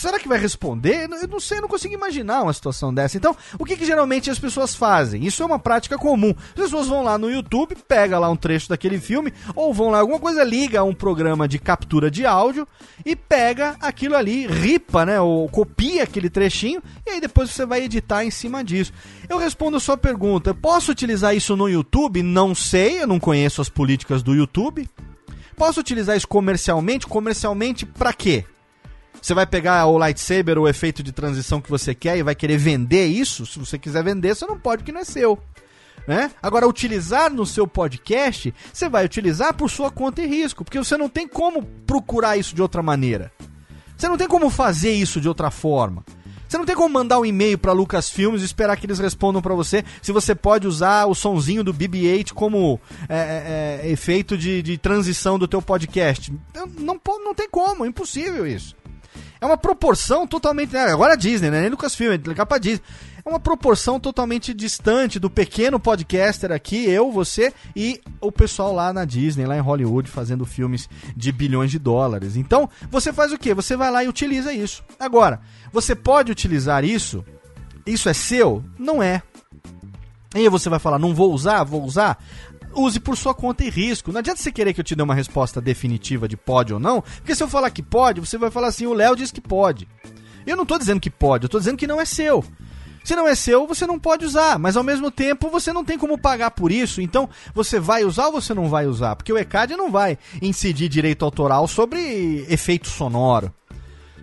Speaker 1: será que vai responder? Eu não sei, eu não consigo imaginar uma situação dessa. Então, o que, que geralmente as pessoas fazem? Isso é uma prática comum. As pessoas vão lá no YouTube, pega lá um trecho daquele filme, ou vão lá alguma coisa, liga a um programa de captura de áudio e pega aquilo ali, ripa, né? Ou copia aquele trechinho, e aí depois você vai editar em cima disso. Eu respondo a sua pergunta: posso utilizar isso no YouTube? Não sei, eu não conheço as políticas do YouTube. Posso utilizar isso comercialmente? Comercialmente para quê? Você vai pegar o lightsaber, o efeito de transição que você quer e vai querer vender isso? Se você quiser vender, você não pode, porque não é seu. Né? Agora, utilizar no seu podcast, você vai utilizar por sua conta e risco, porque você não tem como procurar isso de outra maneira. Você não tem como fazer isso de outra forma. Você não tem como mandar um e-mail para Lucasfilmes e esperar que eles respondam para você se você pode usar o sonzinho do BB-8 como é, é, é, efeito de, de transição do teu podcast. Não, não, não tem como, é impossível isso. É uma proporção totalmente. Né, agora a Disney, né? Nem Lucasfilm, é pra Disney. É uma proporção totalmente distante do pequeno podcaster aqui, eu, você e o pessoal lá na Disney, lá em Hollywood, fazendo filmes de bilhões de dólares. Então, você faz o quê? Você vai lá e utiliza isso. Agora, você pode utilizar isso? Isso é seu? Não é. E aí você vai falar, não vou usar, vou usar use por sua conta e risco. Não adianta você querer que eu te dê uma resposta definitiva de pode ou não, porque se eu falar que pode, você vai falar assim: o Léo diz que pode. Eu não estou dizendo que pode, eu estou dizendo que não é seu. Se não é seu, você não pode usar, mas ao mesmo tempo você não tem como pagar por isso. Então, você vai usar ou você não vai usar? Porque o ECAD não vai incidir direito autoral sobre efeito sonoro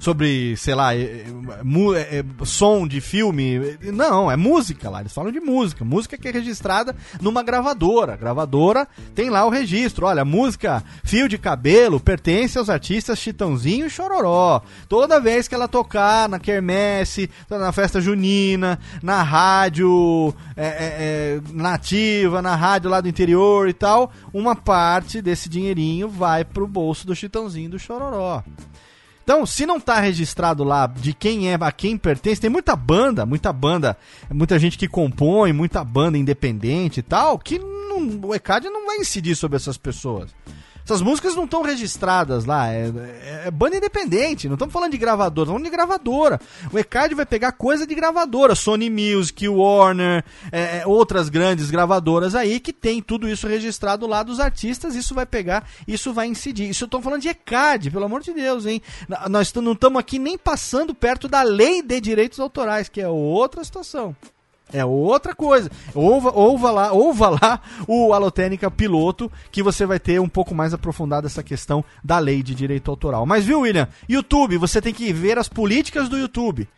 Speaker 1: sobre, sei lá, é, é, é, som de filme. Não, é música lá. Eles falam de música. Música que é registrada numa gravadora. A gravadora tem lá o registro. Olha, música Fio de Cabelo pertence aos artistas Chitãozinho e Chororó. Toda vez que ela tocar na quermesse, na festa junina, na rádio é, nativa, na rádio lá do interior e tal, uma parte desse dinheirinho vai pro bolso do Chitãozinho e do Chororó. Então, se não tá registrado lá de quem é, a quem pertence, tem muita banda, muita banda, muita gente que compõe, muita banda independente e tal, que não, o ECAD não vai incidir sobre essas pessoas. Essas músicas não estão registradas lá, é, é, é, banda independente, não estamos falando de gravadora, estamos falando de gravadora. O ECAD vai pegar coisa de gravadora, Sony Music, Warner, é, é, outras grandes gravadoras aí que tem tudo isso registrado lá dos artistas, isso vai pegar, isso vai incidir. Isso eu estou falando de ECAD, pelo amor de Deus, hein? Nós não estamos aqui nem passando perto da lei de direitos autorais, que é outra situação. É outra coisa. Ouva, ouva lá, ouva lá o Alotênica Piloto, que você vai ter um pouco mais aprofundado essa questão da lei de direito autoral. Mas viu, William? YouTube, você tem que ver as políticas do YouTube.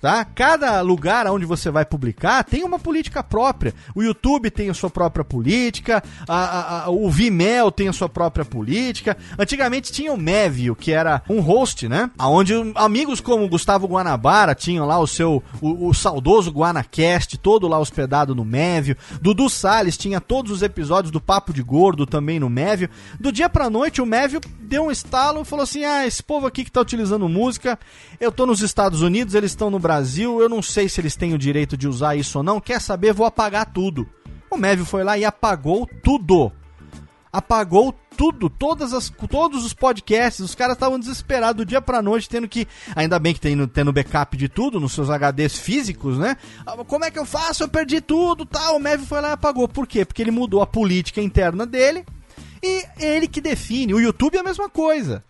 Speaker 1: Tá? Cada lugar onde você vai publicar tem uma política própria. O YouTube tem a sua própria política, a, a, a, o Vimeo tem a sua própria política. Antigamente tinha o Mevio, que era um host, né? Onde amigos como Gustavo Guanabara tinham lá o seu o, o saudoso Guanacast, todo lá hospedado no Mevio. Dudu Salles tinha todos os episódios do Papo de Gordo também no Mevio. Do dia pra noite o Mevio deu um estalo e falou assim: "Ah, esse povo aqui que tá utilizando música, eu tô nos Estados Unidos, eles estão no Brasil eu não sei se eles têm o direito de usar isso ou não. Quer saber? Vou apagar tudo. O Mévio foi lá e apagou tudo. Apagou tudo, todas as, todos os podcasts, os caras estavam desesperados do dia pra noite, tendo que. Ainda bem que tem tendo backup de tudo nos seus HDs físicos, né? Ah, como é que eu faço? Eu perdi tudo tal. O Mévio foi lá e apagou. Por quê? Porque ele mudou a política interna dele e ele que define. O YouTube é a mesma coisa.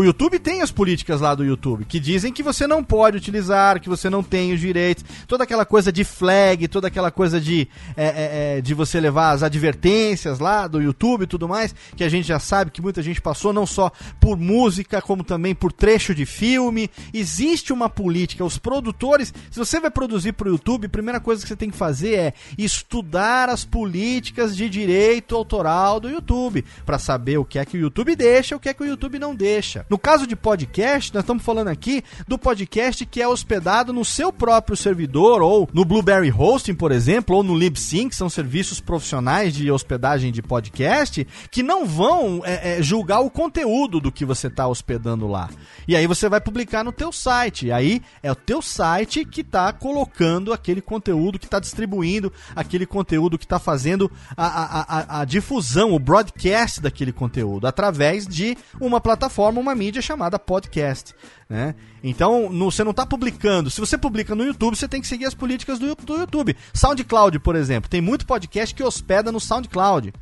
Speaker 1: O YouTube tem as políticas lá do YouTube que dizem que você não pode utilizar, que você não tem os direitos, toda aquela coisa de flag, toda aquela coisa de, é, é, é, de você levar as advertências lá do YouTube e tudo mais, que a gente já sabe que muita gente passou não só por música, como também por trecho de filme. Existe uma política, os produtores, se você vai produzir para o YouTube, a primeira coisa que você tem que fazer é estudar as políticas de direito autoral do YouTube, para saber o que é que o YouTube deixa e o que é que o YouTube não deixa. No caso de podcast, nós estamos falando aqui do podcast que é hospedado no seu próprio servidor, ou no Blueberry Hosting, por exemplo, ou no LibSync, são serviços profissionais de hospedagem de podcast, que não vão é, é, julgar o conteúdo do que você está hospedando lá. E aí você vai publicar no teu site. E aí é o teu site que está colocando aquele conteúdo, que está distribuindo aquele conteúdo, que está fazendo a, a, a, a difusão, o broadcast daquele conteúdo, através de uma plataforma, uma uma mídia chamada podcast. Né? Então, no, você não está publicando. Se você publica no YouTube, você tem que seguir as políticas do, do YouTube. SoundCloud, por exemplo, tem muito podcast que hospeda no SoundCloud.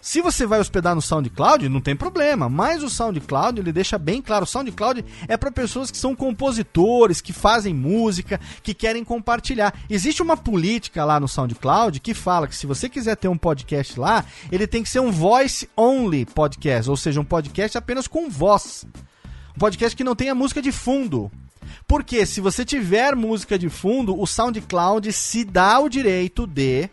Speaker 1: Se você vai hospedar no SoundCloud, não tem problema, mas o SoundCloud ele deixa bem claro, o SoundCloud é para pessoas que são compositores, que fazem música, que querem compartilhar. Existe uma política lá no SoundCloud que fala que se você quiser ter um podcast lá, ele tem que ser um voice only podcast, ou seja, um podcast apenas com voz. Um podcast que não tenha música de fundo. Porque se você tiver música de fundo, o SoundCloud se dá o direito de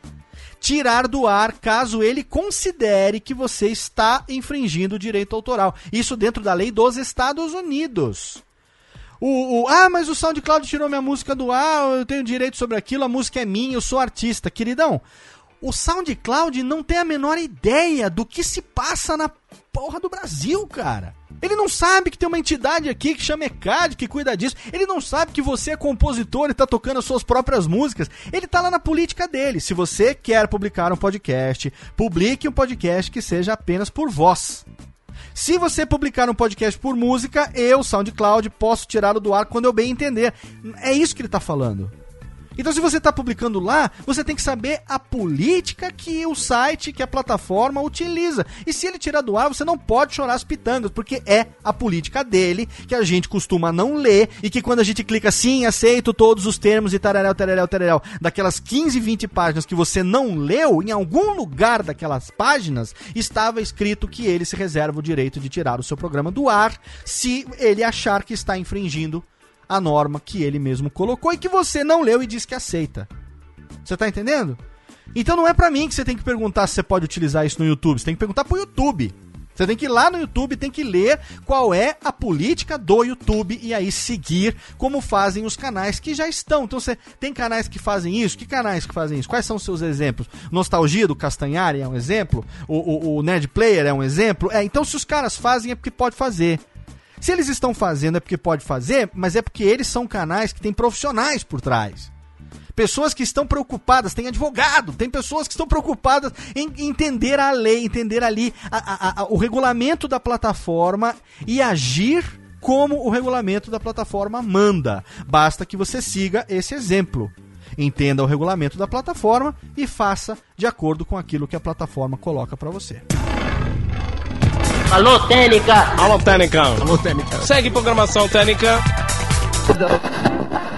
Speaker 1: tirar do ar caso ele considere que você está infringindo o direito autoral. Isso dentro da lei dos Estados Unidos. O, o, ah, mas o SoundCloud tirou minha música do ar, eu tenho direito sobre aquilo, a música é minha, eu sou artista. Queridão, o SoundCloud não tem a menor ideia do que se passa na porra do Brasil, cara. Ele não sabe que tem uma entidade aqui que chama ECAD, que cuida disso. Ele não sabe que você é compositor e tá tocando as suas próprias músicas. Ele tá lá na política dele. Se você quer publicar um podcast, publique um podcast que seja apenas por voz. Se você publicar um podcast por música, eu, SoundCloud, posso tirá-lo do ar quando eu bem entender. É isso que ele tá falando. Então, se você está publicando lá, você tem que saber a política que o site, que a plataforma utiliza. E se ele tirar do ar, você não pode chorar as pitangas, porque é a política dele, que a gente costuma não ler, e que quando a gente clica sim, aceito todos os termos e tareréu, tareréu, tareréu, daquelas 15, 20 páginas que você não leu, em algum lugar daquelas páginas estava escrito que ele se reserva o direito de tirar o seu programa do ar se ele achar que está infringindo a norma que ele mesmo colocou e que você não leu e diz que aceita. Você tá entendendo? Então não é para mim que você tem que perguntar se você pode utilizar isso no YouTube, você tem que perguntar pro YouTube. Você tem que ir lá no YouTube, tem que ler qual é a política do YouTube e aí seguir como fazem os canais que já estão. Então você tem canais que fazem isso? Que canais que fazem isso? Quais são os seus exemplos? Nostalgia do Castanhari é um exemplo? O, o, o Nerd Player é um exemplo? É, então se os caras fazem é porque pode fazer. Se eles estão fazendo é porque pode fazer, mas é porque eles são canais que têm profissionais por trás. Pessoas que estão preocupadas, tem advogado, tem pessoas que estão preocupadas em entender a lei, entender ali a, a, a, o regulamento da plataforma e agir como o regulamento da plataforma manda. Basta que você siga esse exemplo. Entenda o regulamento da plataforma e faça de acordo com aquilo que a plataforma coloca para você.
Speaker 3: Alô, Técnica!
Speaker 2: Alô, Técnica! Alô, Técnica! Segue programação Técnica!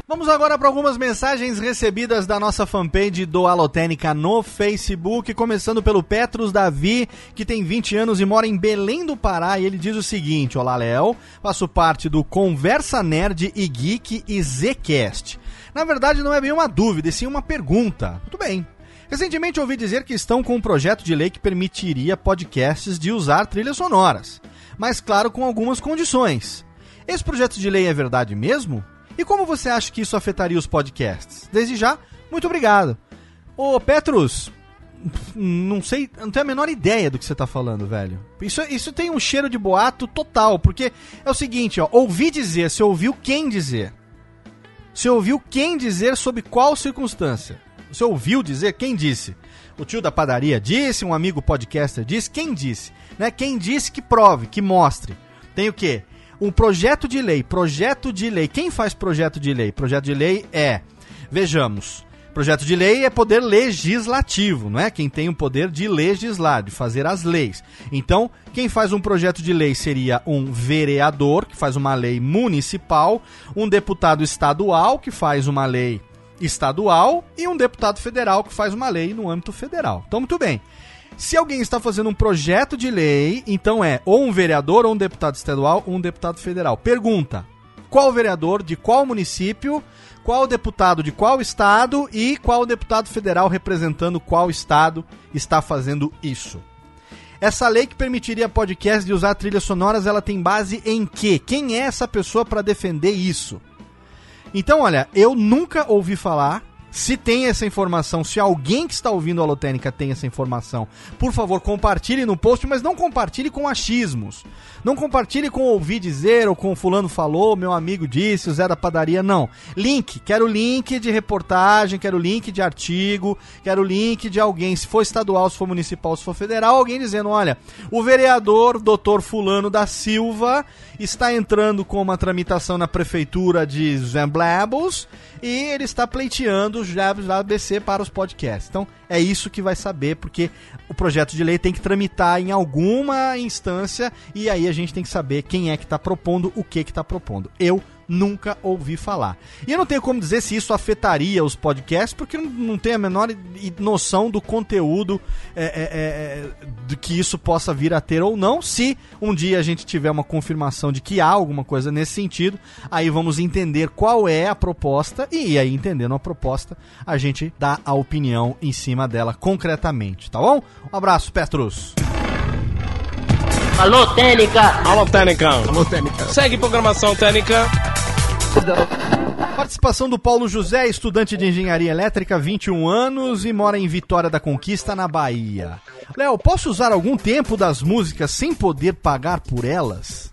Speaker 1: Vamos agora para algumas mensagens recebidas da nossa fanpage do Alotênica no Facebook, começando pelo Petros Davi, que tem 20 anos e mora em Belém do Pará, e ele diz o seguinte: Olá, Léo, faço parte do Conversa Nerd e Geek e Zcast. Na verdade, não é bem uma dúvida, e sim uma pergunta. Muito bem. Recentemente ouvi dizer que estão com um projeto de lei que permitiria podcasts de usar trilhas sonoras, mas claro, com algumas condições. Esse projeto de lei é verdade mesmo? E como você acha que isso afetaria os podcasts? Desde já, muito obrigado. Ô, Petrus, não sei, não tenho a menor ideia do que você tá falando, velho. Isso, isso tem um cheiro de boato total, porque é o seguinte, ó, ouvi dizer, você ouviu quem dizer? Você ouviu quem dizer sob qual circunstância? Você ouviu dizer quem disse? O tio da padaria disse, um amigo podcaster disse, quem disse? Né? Quem disse que prove, que mostre. Tem o quê? um projeto de lei, projeto de lei. Quem faz projeto de lei? Projeto de lei é, vejamos, projeto de lei é poder legislativo, não é? Quem tem o poder de legislar, de fazer as leis. Então, quem faz um projeto de lei seria um vereador, que faz uma lei municipal, um deputado estadual, que faz uma lei estadual, e um deputado federal, que faz uma lei no âmbito federal. Então, muito bem. Se alguém está fazendo um projeto de lei, então é ou um vereador, ou um deputado estadual, ou um deputado federal. Pergunta: qual vereador de qual município, qual deputado de qual estado e qual deputado federal representando qual estado está fazendo isso? Essa lei que permitiria podcast de usar trilhas sonoras, ela tem base em quê? Quem é essa pessoa para defender isso? Então, olha, eu nunca ouvi falar se tem essa informação, se alguém que está ouvindo a Lotênica tem essa informação, por favor, compartilhe no post, mas não compartilhe com achismos. Não compartilhe com ouvir dizer ou com fulano falou, meu amigo disse, o Zé da padaria, não. Link, quero link de reportagem, quero link de artigo, quero link de alguém, se for estadual, se for municipal, se for federal, alguém dizendo, olha, o vereador doutor fulano da Silva está entrando com uma tramitação na prefeitura de Zemblabos e ele está pleiteando os jabs da ABC para os podcasts. Então, é isso que vai saber, porque o projeto de lei tem que tramitar em alguma instância e aí a gente tem que saber quem é que está propondo, o que está propondo. Eu nunca ouvi falar. E eu não tenho como dizer se isso afetaria os podcasts, porque não tenho a menor noção do conteúdo é, é, é, de que isso possa vir a ter ou não. Se um dia a gente tiver uma confirmação de que há alguma coisa nesse sentido, aí vamos entender qual é a proposta e aí entendendo a proposta, a gente dá a opinião em cima dela concretamente, tá bom? Um abraço, Petrus.
Speaker 3: Alô, Técnica!
Speaker 2: Alô, Técnica! Alô, Técnica! Segue programação Técnica!
Speaker 1: Participação do Paulo José, estudante de engenharia elétrica, 21 anos e mora em Vitória da Conquista, na Bahia. Léo, posso usar algum tempo das músicas sem poder pagar por elas?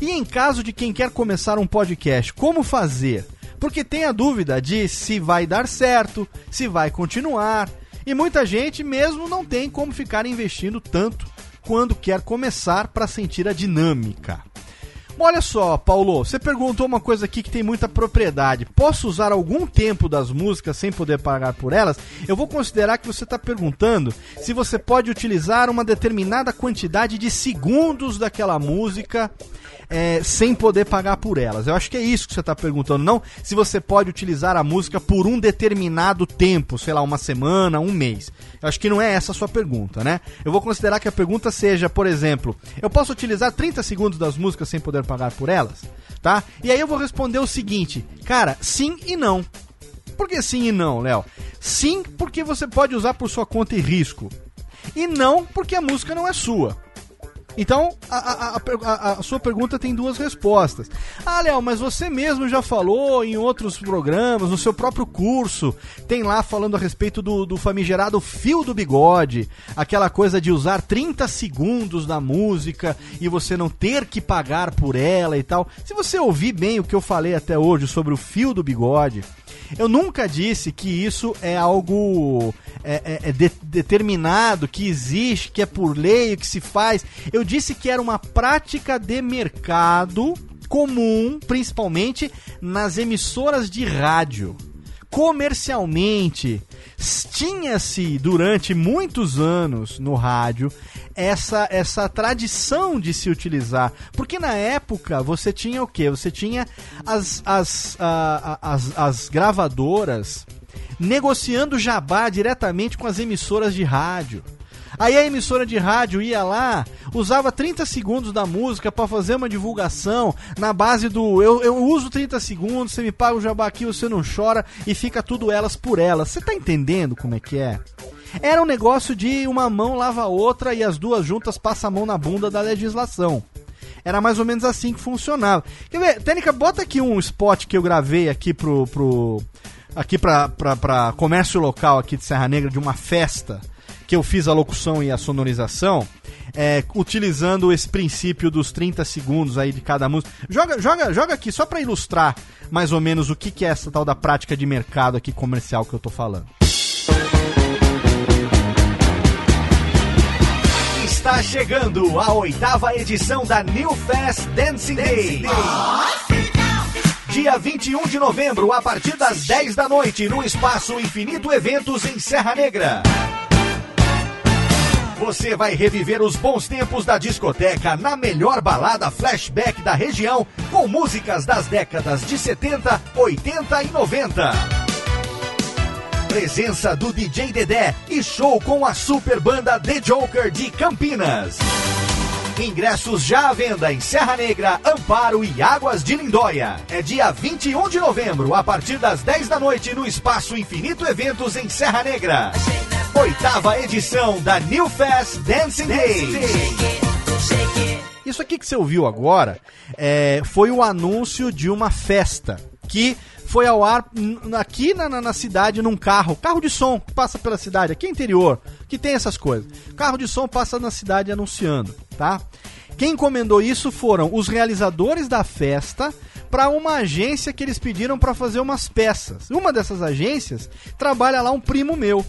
Speaker 1: E em caso de quem quer começar um podcast, como fazer? Porque tem a dúvida de se vai dar certo, se vai continuar. E muita gente mesmo não tem como ficar investindo tanto quando quer começar para sentir a dinâmica. Olha só, Paulo, você perguntou uma coisa aqui que tem muita propriedade. Posso usar algum tempo das músicas sem poder pagar por elas? Eu vou considerar que você está perguntando se você pode utilizar uma determinada quantidade de segundos daquela música é, sem poder pagar por elas. Eu acho que é isso que você está perguntando, não se você pode utilizar a música por um determinado tempo, sei lá, uma semana, um mês. Eu acho que não é essa a sua pergunta, né? Eu vou considerar que a pergunta seja, por exemplo, eu posso utilizar 30 segundos das músicas sem poder pagar por elas? Tá? E aí eu vou responder o seguinte, cara, sim e não. Por que sim e não, Léo? Sim, porque você pode usar por sua conta e risco. E não porque a música não é sua. Então, a, a, a, a, sua pergunta tem duas respostas. Ah, Léo, mas você mesmo já falou em outros programas, no seu próprio curso, tem lá falando a respeito do, do famigerado fio do bigode, aquela coisa de usar 30 segundos da música e você não ter que pagar por ela e tal. Se você ouvir bem o que eu falei até hoje sobre o fio do bigode, Eu nunca disse que isso é algo é, é, é de, determinado, que existe, que é por lei, que se faz. Eu disse que era uma prática de mercado comum, principalmente nas emissoras de rádio. Comercialmente, tinha-se durante muitos anos no rádio essa, essa tradição de se utilizar. Porque na época você tinha o que? Você tinha as, as, as, as gravadoras negociando jabá diretamente com as emissoras de rádio. Aí a emissora de rádio ia lá, usava 30 segundos da música para fazer uma divulgação na base do eu, eu uso 30 segundos, você me paga o jabá aqui, você não chora e fica tudo elas por elas. Você tá entendendo como é que é? Era um negócio de uma mão lava a outra e as duas juntas passam a mão na bunda da legislação. Era mais ou menos assim que funcionava. Quer ver, Tênica, bota aqui um spot que eu gravei aqui pro. pro aqui pra, pra, pra comércio local aqui de Serra Negra de uma festa que eu fiz a locução e a sonorização, é, utilizando esse princípio dos 30 segundos aí de cada música. Joga, joga, joga aqui só para ilustrar mais ou menos o que, que é essa tal da prática de mercado aqui comercial que eu tô falando.
Speaker 3: Está chegando a oitava edição da New Fest Dancing Day. Dia 21 de novembro, a partir das 10 da noite, no Espaço Infinito Eventos em Serra Negra. Você vai reviver os bons tempos da discoteca na melhor balada flashback da região, com músicas das décadas de 70, 80 e 90. Presença do DJ Dedé e show com a super banda The Joker de Campinas. Ingressos já à venda em Serra Negra, Amparo e Águas de Lindóia. É dia 21 de novembro, a partir das 10 da noite, no Espaço Infinito Eventos em Serra Negra. Oitava edição da New Fest Dancing Day.
Speaker 1: Isso aqui que você ouviu agora é, foi o anúncio de uma festa que foi ao ar aqui na, na, na, cidade num carro, carro de som passa pela cidade, aqui interior, que tem essas coisas. Carro de som passa na cidade anunciando, tá? Quem encomendou isso foram os realizadores da festa para uma agência que eles pediram para fazer umas peças. Uma dessas agências trabalha lá um primo meu.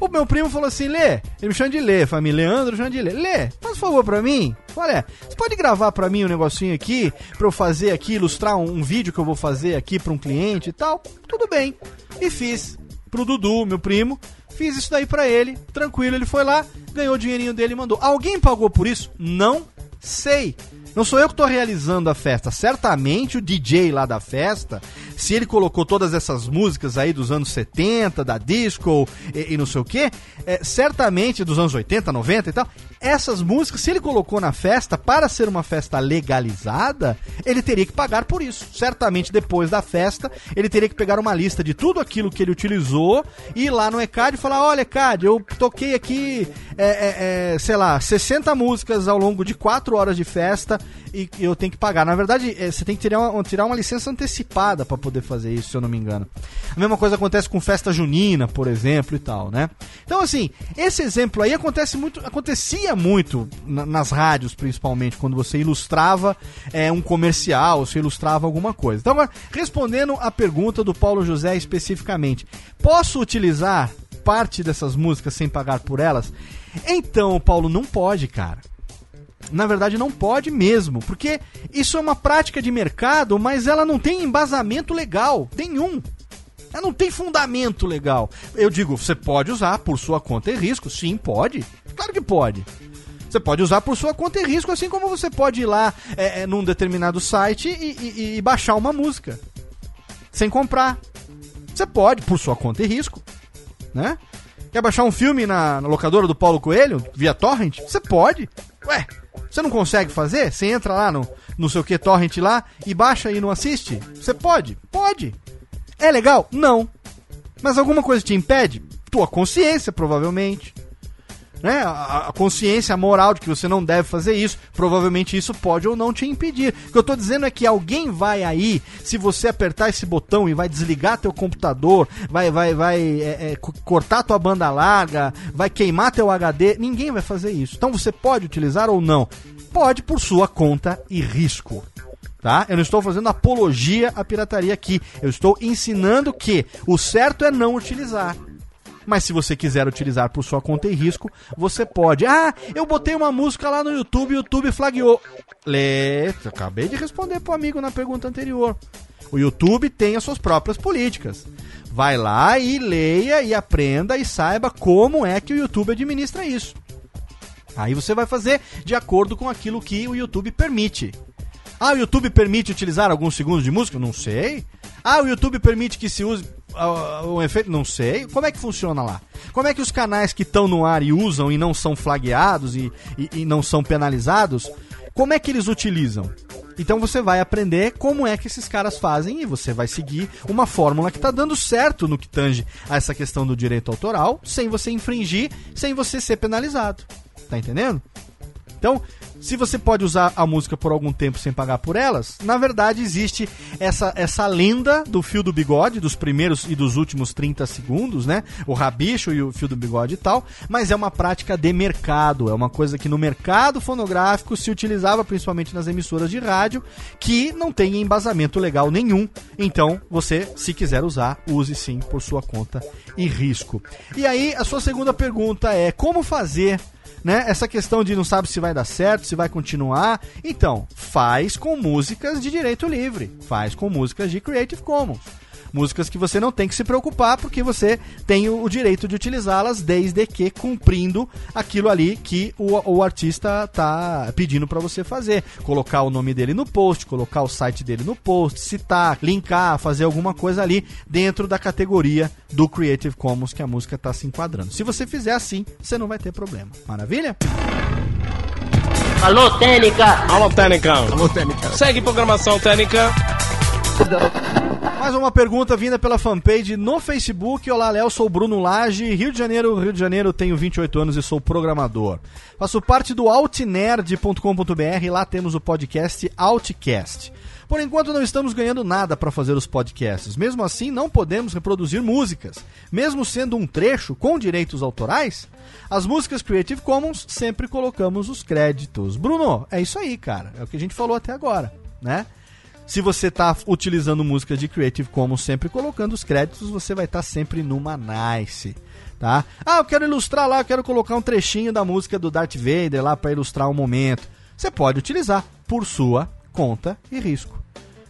Speaker 1: O meu primo falou assim: Lê, ele me chama de Lê, família Leandro, chama de Lê. Lê, faz um favor pra mim. Olha, você pode gravar pra mim um negocinho aqui, pra eu fazer aqui, ilustrar um, um vídeo que eu vou fazer aqui pra um cliente e tal? Tudo bem. E fiz. Pro Dudu, meu primo, fiz isso daí pra ele, tranquilo. Ele foi lá, ganhou o dinheirinho dele e mandou. Alguém pagou por isso? Não sei. Não sou eu que estou realizando a festa. Certamente o DJ lá da festa, se ele colocou todas essas músicas aí dos anos 70, da disco e, e não sei o que, é, certamente dos anos 80, 90 e tal, essas músicas, se ele colocou na festa para ser uma festa legalizada, ele teria que pagar por isso. Certamente depois da festa, ele teria que pegar uma lista de tudo aquilo que ele utilizou e ir lá no ECAD e falar: olha, ECAD, eu toquei aqui, é, é, é sei lá, 60 músicas ao longo de 4 horas de festa e eu tenho que pagar. Na verdade, é, você tem que tirar uma, tirar uma licença antecipada para poder fazer isso, se eu não me engano. A mesma coisa acontece com festa junina, por exemplo, e tal, né? Então, assim, esse exemplo aí acontece muito, acontecia muito na, nas rádios, principalmente, quando você ilustrava é, um comercial, você ilustrava alguma coisa. Então, agora, respondendo a pergunta do Paulo José especificamente, posso utilizar parte dessas músicas sem pagar por elas? Então, Paulo, não pode, cara na verdade não pode mesmo, porque isso é uma prática de mercado, mas ela não tem embasamento legal nenhum. Ela não tem fundamento legal. Eu digo, você pode usar por sua conta e risco? Sim, pode. Claro que pode. Você pode usar por sua conta e risco, assim como você pode ir lá é, é, num determinado site e, e, e baixar uma música sem comprar. Você pode, por sua conta e risco, né? Quer baixar um filme na, na, locadora do Paulo Coelho, via torrent? Você pode. Ué, você não consegue fazer? Você entra lá no, no seu que torrent lá e baixa e não assiste? Você pode? Pode. É legal? Não. Mas alguma coisa te impede? Tua consciência, provavelmente. Né? A, consciência, a moral de que você não deve fazer isso, provavelmente isso pode ou não te impedir. O que eu estou dizendo é que alguém vai aí, se você apertar esse botão e vai desligar teu computador, vai, vai, vai é, é, cortar tua banda larga, vai queimar teu HD, ninguém vai fazer isso. Então você pode utilizar ou não? Pode por sua conta e risco. Tá? Eu não estou fazendo apologia à pirataria aqui. Eu estou ensinando que o certo é não utilizar. Mas se você quiser utilizar por sua conta e risco, você pode. Ah, eu botei uma música lá no YouTube, o YouTube flagueou. Lê, acabei de responder pro amigo na pergunta anterior. O YouTube tem as suas próprias políticas. Vai lá e leia e aprenda e saiba como é que o YouTube administra isso. Aí você vai fazer de acordo com aquilo que o YouTube permite. Ah, o YouTube permite utilizar alguns segundos de música? Não sei. Ah, o YouTube permite que se use um efeito? Não sei. Como é que funciona lá? Como é que os canais que estão no ar e usam e não são flagueados e, e, e não são penalizados, como é que eles utilizam? Então você vai aprender como é que esses caras fazem e você vai seguir uma fórmula que está dando certo no que tange a essa questão do direito autoral, sem você infringir, sem você ser penalizado. Tá entendendo? Então, se você pode usar a música por algum tempo sem pagar por elas, na verdade existe essa, essa lenda do fio do bigode, dos primeiros e dos últimos 30 segundos, né? O rabicho e o fio do bigode e tal, mas é uma prática de mercado, é uma coisa que no mercado fonográfico se utilizava principalmente nas emissoras de rádio, que não tem embasamento legal nenhum. Então, você, se quiser usar, use sim por sua conta e risco. E aí, a sua segunda pergunta é: como fazer né? Essa questão de não sabe se vai dar certo, se vai continuar. Então, faz com músicas de direito livre, faz com músicas de Creative Commons. Músicas que você não tem que se preocupar porque você tem o, direito de utilizá-las desde que cumprindo aquilo ali que o, o artista está pedindo para você fazer. Colocar o nome dele no post, colocar o site dele no post, citar, linkar, fazer alguma coisa ali dentro da categoria do Creative Commons que a música está se enquadrando. Se você fizer assim, você não vai ter problema. Maravilha?
Speaker 2: Alô, Técnica! Alô, Técnica! Alô, Técnica! Segue programação Técnica!
Speaker 1: Mais uma pergunta vinda pela fanpage no Facebook. Olá, Léo, sou Bruno Lage, Rio de Janeiro, Rio de Janeiro, tenho 28 anos e sou programador. Faço parte do altnerd.com.br, lá temos o podcast Altcast. Por enquanto não estamos ganhando nada para fazer os podcasts. Mesmo assim, não podemos reproduzir músicas. Mesmo sendo um trecho com direitos autorais, as músicas Creative Commons sempre colocamos os créditos. Bruno, é isso aí, cara. É o que a gente falou até agora, né? Se você está utilizando música de Creative Commons sempre colocando os créditos, você vai estar tá sempre numa nice. Tá? Ah, eu quero ilustrar lá, eu quero colocar um trechinho da música do Darth Vader lá para ilustrar um momento. Você pode utilizar por sua conta e risco.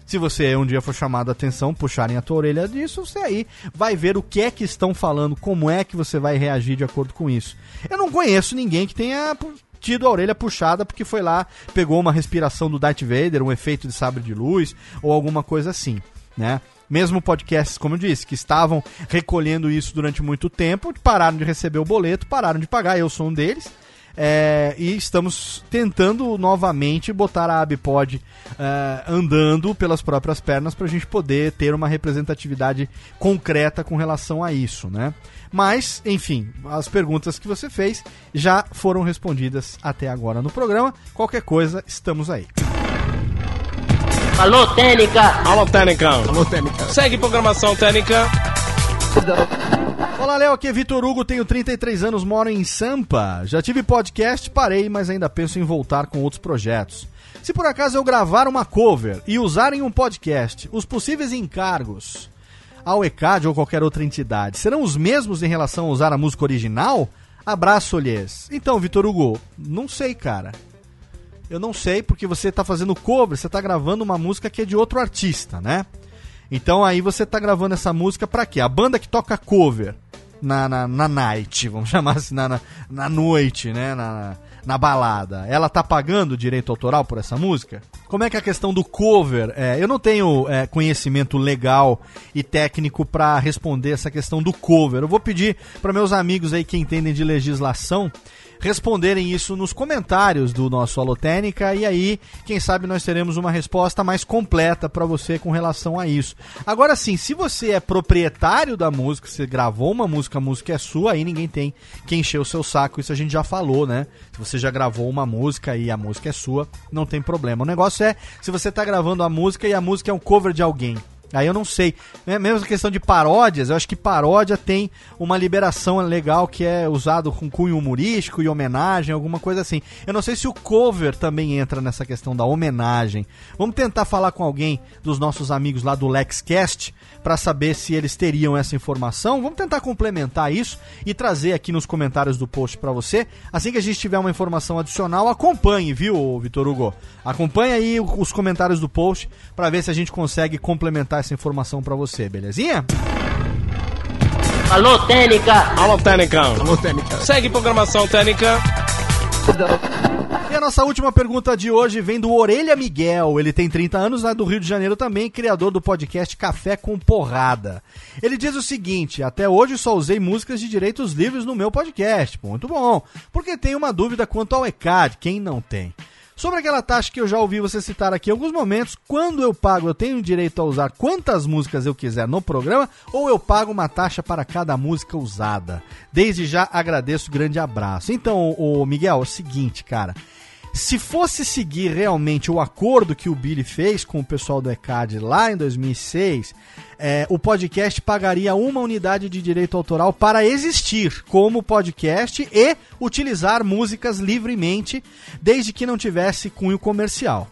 Speaker 1: Se você um dia for chamado a atenção, puxarem a tua orelha disso, você aí vai ver o que é que estão falando, como é que você vai reagir de acordo com isso. Eu não conheço ninguém que tenha tido a orelha puxada porque foi lá, pegou uma respiração do Darth Vader, um efeito de sabre de luz ou alguma coisa assim, né? Mesmo podcasts, como eu disse, que estavam recolhendo isso durante muito tempo, pararam de receber o boleto, pararam de pagar, eu sou um deles. É, e estamos tentando novamente botar a Abpod é, andando pelas próprias pernas para a gente poder ter uma representatividade concreta com relação a isso, né? Mas, enfim, as perguntas que você fez já foram respondidas até agora no programa. Qualquer coisa, estamos aí.
Speaker 2: Alô, Técnica! Alô, Técnica! Alô, Técnica! Segue programação Técnica!
Speaker 1: Olá, Léo, aqui é Vitor Hugo, tenho 33 anos, moro em Sampa. Já tive podcast, parei, mas ainda penso em voltar com outros projetos. Se por acaso eu gravar uma cover e usar em um podcast, os possíveis encargos ao ECAD ou qualquer outra entidade serão os mesmos em relação a usar a música original? Abraço-lhes. Então, Vitor Hugo, não sei, cara. Eu não sei porque você está fazendo cover, você está gravando uma música que é de outro artista, né? Então aí você está gravando essa música para quê? A banda que toca cover na, na, na night, vamos chamar assim, na, na, na noite, né? Na, na balada, ela tá pagando direito autoral por essa música? Como é que é a questão do cover? É, eu não tenho é, conhecimento legal e técnico para responder essa questão do cover. Eu vou pedir para meus amigos aí que entendem de legislação responderem isso nos comentários do nosso Alotênica e aí, quem sabe nós teremos uma resposta mais completa para você com relação a isso. Agora sim, se você é proprietário da música, você gravou uma música, a música é sua, aí ninguém tem que encher o seu saco, isso a gente já falou, né? Se você já gravou uma música e a música é sua, não tem problema. O negócio é se você está gravando a música e a música é um cover de alguém. Aí eu não sei. É mesmo questão de paródias, eu acho que paródia tem uma liberação legal que é usado com cunho humorístico e homenagem, alguma coisa assim. Eu não sei se o cover também entra nessa questão da homenagem. Vamos tentar falar com alguém dos nossos amigos lá do LexCast para saber se eles teriam essa informação. Vamos tentar complementar isso e trazer aqui nos comentários do post para você. Assim que a gente tiver uma informação adicional, acompanhe, viu, Vitor Hugo? Acompanhe aí os comentários do post para ver se a gente consegue complementar essa informação para você, belezinha?
Speaker 4: Alô, Técnica!
Speaker 2: Alô, Técnica! Alô, Técnica! Segue programação Técnica!
Speaker 1: A nossa última pergunta de hoje vem do Orelha Miguel. Ele tem 30 anos, lá do Rio de Janeiro também, criador do podcast Café com Porrada. Ele diz o seguinte: até hoje só usei músicas de direitos livres no meu podcast. Muito bom. Porque tenho uma dúvida quanto ao ECAD. Quem não tem? Sobre aquela taxa que eu já ouvi você citar aqui em alguns momentos, quando eu pago, eu tenho direito a usar quantas músicas eu quiser no programa ou eu pago uma taxa para cada música usada? Desde já agradeço, grande abraço. Então, o Miguel, é o seguinte, cara. Se fosse seguir realmente o acordo que o Billy fez com o pessoal do ECAD lá em 2006, é, o podcast pagaria uma unidade de direito autoral para existir como podcast e utilizar músicas livremente, desde que não tivesse cunho comercial.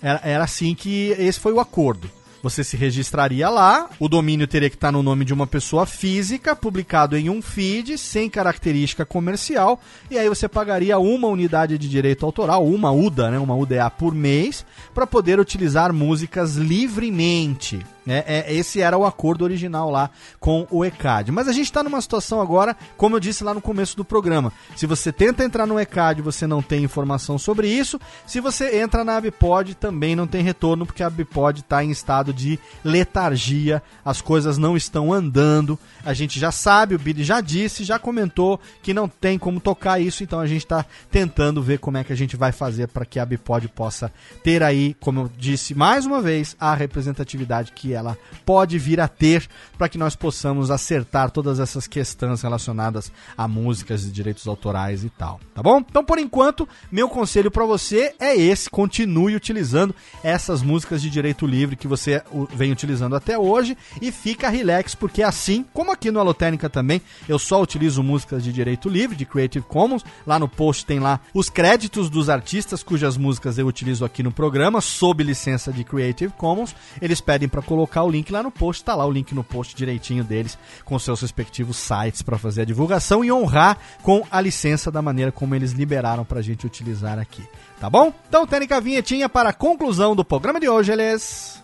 Speaker 1: Era, era assim que esse foi o acordo. Você se registraria lá, o domínio teria que estar no nome de uma pessoa física, publicado em um feed, sem característica comercial, e aí você pagaria uma unidade de direito autoral, uma UDA, né, uma UDA por mês, para poder utilizar músicas livremente. É, é, esse era o acordo original lá com o ECAD. Mas a gente está numa situação agora, como eu disse lá no começo do programa. Se você tenta entrar no ECAD, você não tem informação sobre isso. Se você entra na Abipod, também não tem retorno, porque a Abipod está em estado de letargia, as coisas não estão andando. A gente já sabe, o Billy já disse, já comentou que não tem como tocar isso, então a gente está tentando ver como é que a gente vai fazer para que a Abipod possa ter aí, como eu disse mais uma vez, a representatividade que ela pode vir a ter para que nós possamos acertar todas essas questões relacionadas a músicas e direitos autorais e tal, tá bom? Então, por enquanto, meu conselho para você é esse: continue utilizando essas músicas de direito livre que você vem utilizando até hoje e fica relax, porque assim, como aqui no Alotênica também, eu só utilizo músicas de direito livre, de Creative Commons. Lá no post tem lá os créditos dos artistas cujas músicas eu utilizo aqui no programa, sob licença de Creative Commons. Eles pedem para colocar o link lá no post, tá lá o link no post direitinho deles, com seus respectivos sites para fazer a divulgação e honrar com a licença da maneira como eles liberaram pra gente utilizar aqui. Tá bom? Então, técnica vinhetinha para a conclusão do programa de hoje, eles.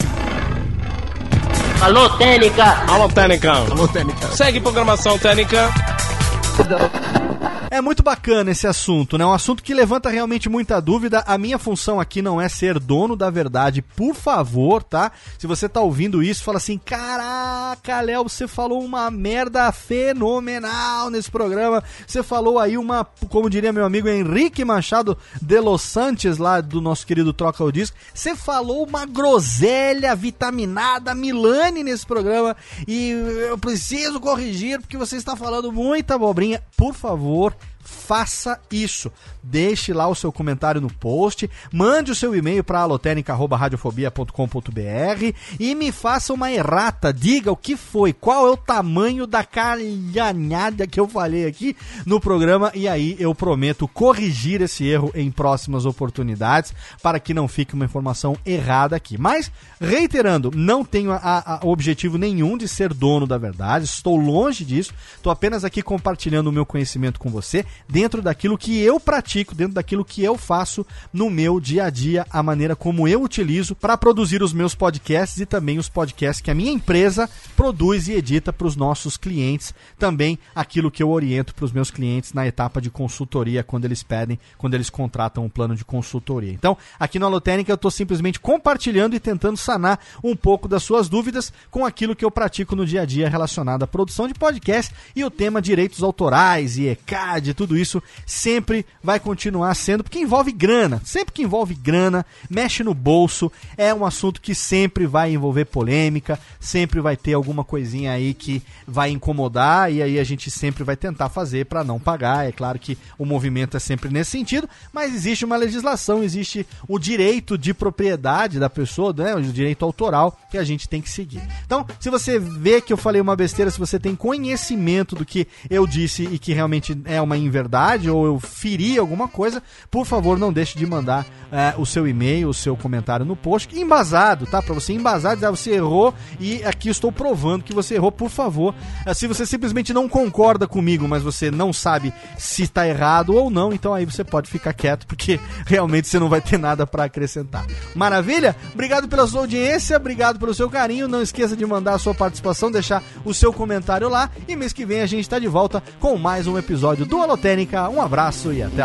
Speaker 4: Alô, Técnica!
Speaker 2: Alô, Técnica! Alô, Técnica! Segue programação Técnica!
Speaker 1: É muito bacana esse assunto, né? Um assunto que levanta realmente muita dúvida. A minha função aqui não é ser dono da verdade, por favor, tá? Se você tá ouvindo isso, fala assim: caraca, Léo, você falou uma merda fenomenal nesse programa. Você falou aí uma, como diria meu amigo Henrique Machado de Los Santos, lá do nosso querido Troca o Disco. Você falou uma groselha vitaminada Milani nesse programa e eu preciso corrigir porque você está falando muita abobrinha. Por favor, faça isso. Deixe lá o seu comentário no post, mande o seu e-mail para alotênica.radiofobia.com.br e me faça uma errata. Diga o que foi, qual é o tamanho da calhanhada que eu falei aqui no programa e aí eu prometo corrigir esse erro em próximas oportunidades para que não fique uma informação errada aqui. Mas, reiterando, não tenho a, a objetivo nenhum de ser dono da verdade, estou longe disso, estou apenas aqui compartilhando o meu conhecimento com você dentro daquilo que eu pratico, dentro daquilo que eu faço no meu dia a dia, a maneira como eu utilizo para produzir os meus podcasts e também os podcasts que a minha empresa produz e edita para os nossos clientes, também aquilo que eu oriento para os meus clientes na etapa de consultoria quando eles pedem, quando eles contratam um plano de consultoria. Então, aqui no Alotênica eu estou simplesmente compartilhando e tentando sanar um pouco das suas dúvidas com aquilo que eu pratico no dia a dia relacionado à produção de podcast e o tema direitos autorais e ECAD, tudo isso sempre vai continuar sendo, porque envolve grana. Sempre que envolve grana, mexe no bolso, é um assunto que sempre vai envolver polêmica, sempre vai ter alguma coisinha aí que vai incomodar e aí a gente sempre vai tentar fazer para não pagar. É claro que o movimento é sempre nesse sentido, mas existe uma legislação, existe o direito de propriedade da pessoa, né, o direito autoral que a gente tem que seguir. Então, se você vê que eu falei uma besteira, se você tem conhecimento do que eu disse e que realmente é uma inverdade ou eu feri alguma coisa, por favor, não deixe de mandar é, o seu e-mail, o seu comentário no post, embasado, tá? Para você embasar, dizer ah, você errou e aqui estou provando que você errou, por favor. É, se você simplesmente não concorda comigo, mas você não sabe se está errado ou não, então aí você pode ficar quieto, porque realmente você não vai ter nada para acrescentar. Maravilha? Obrigado pela sua audiência, obrigado pelo seu carinho. Não esqueça de mandar a sua participação, deixar o seu comentário lá. E mês que vem a gente está de volta com mais um episódio do Alotênica. Um abraço e até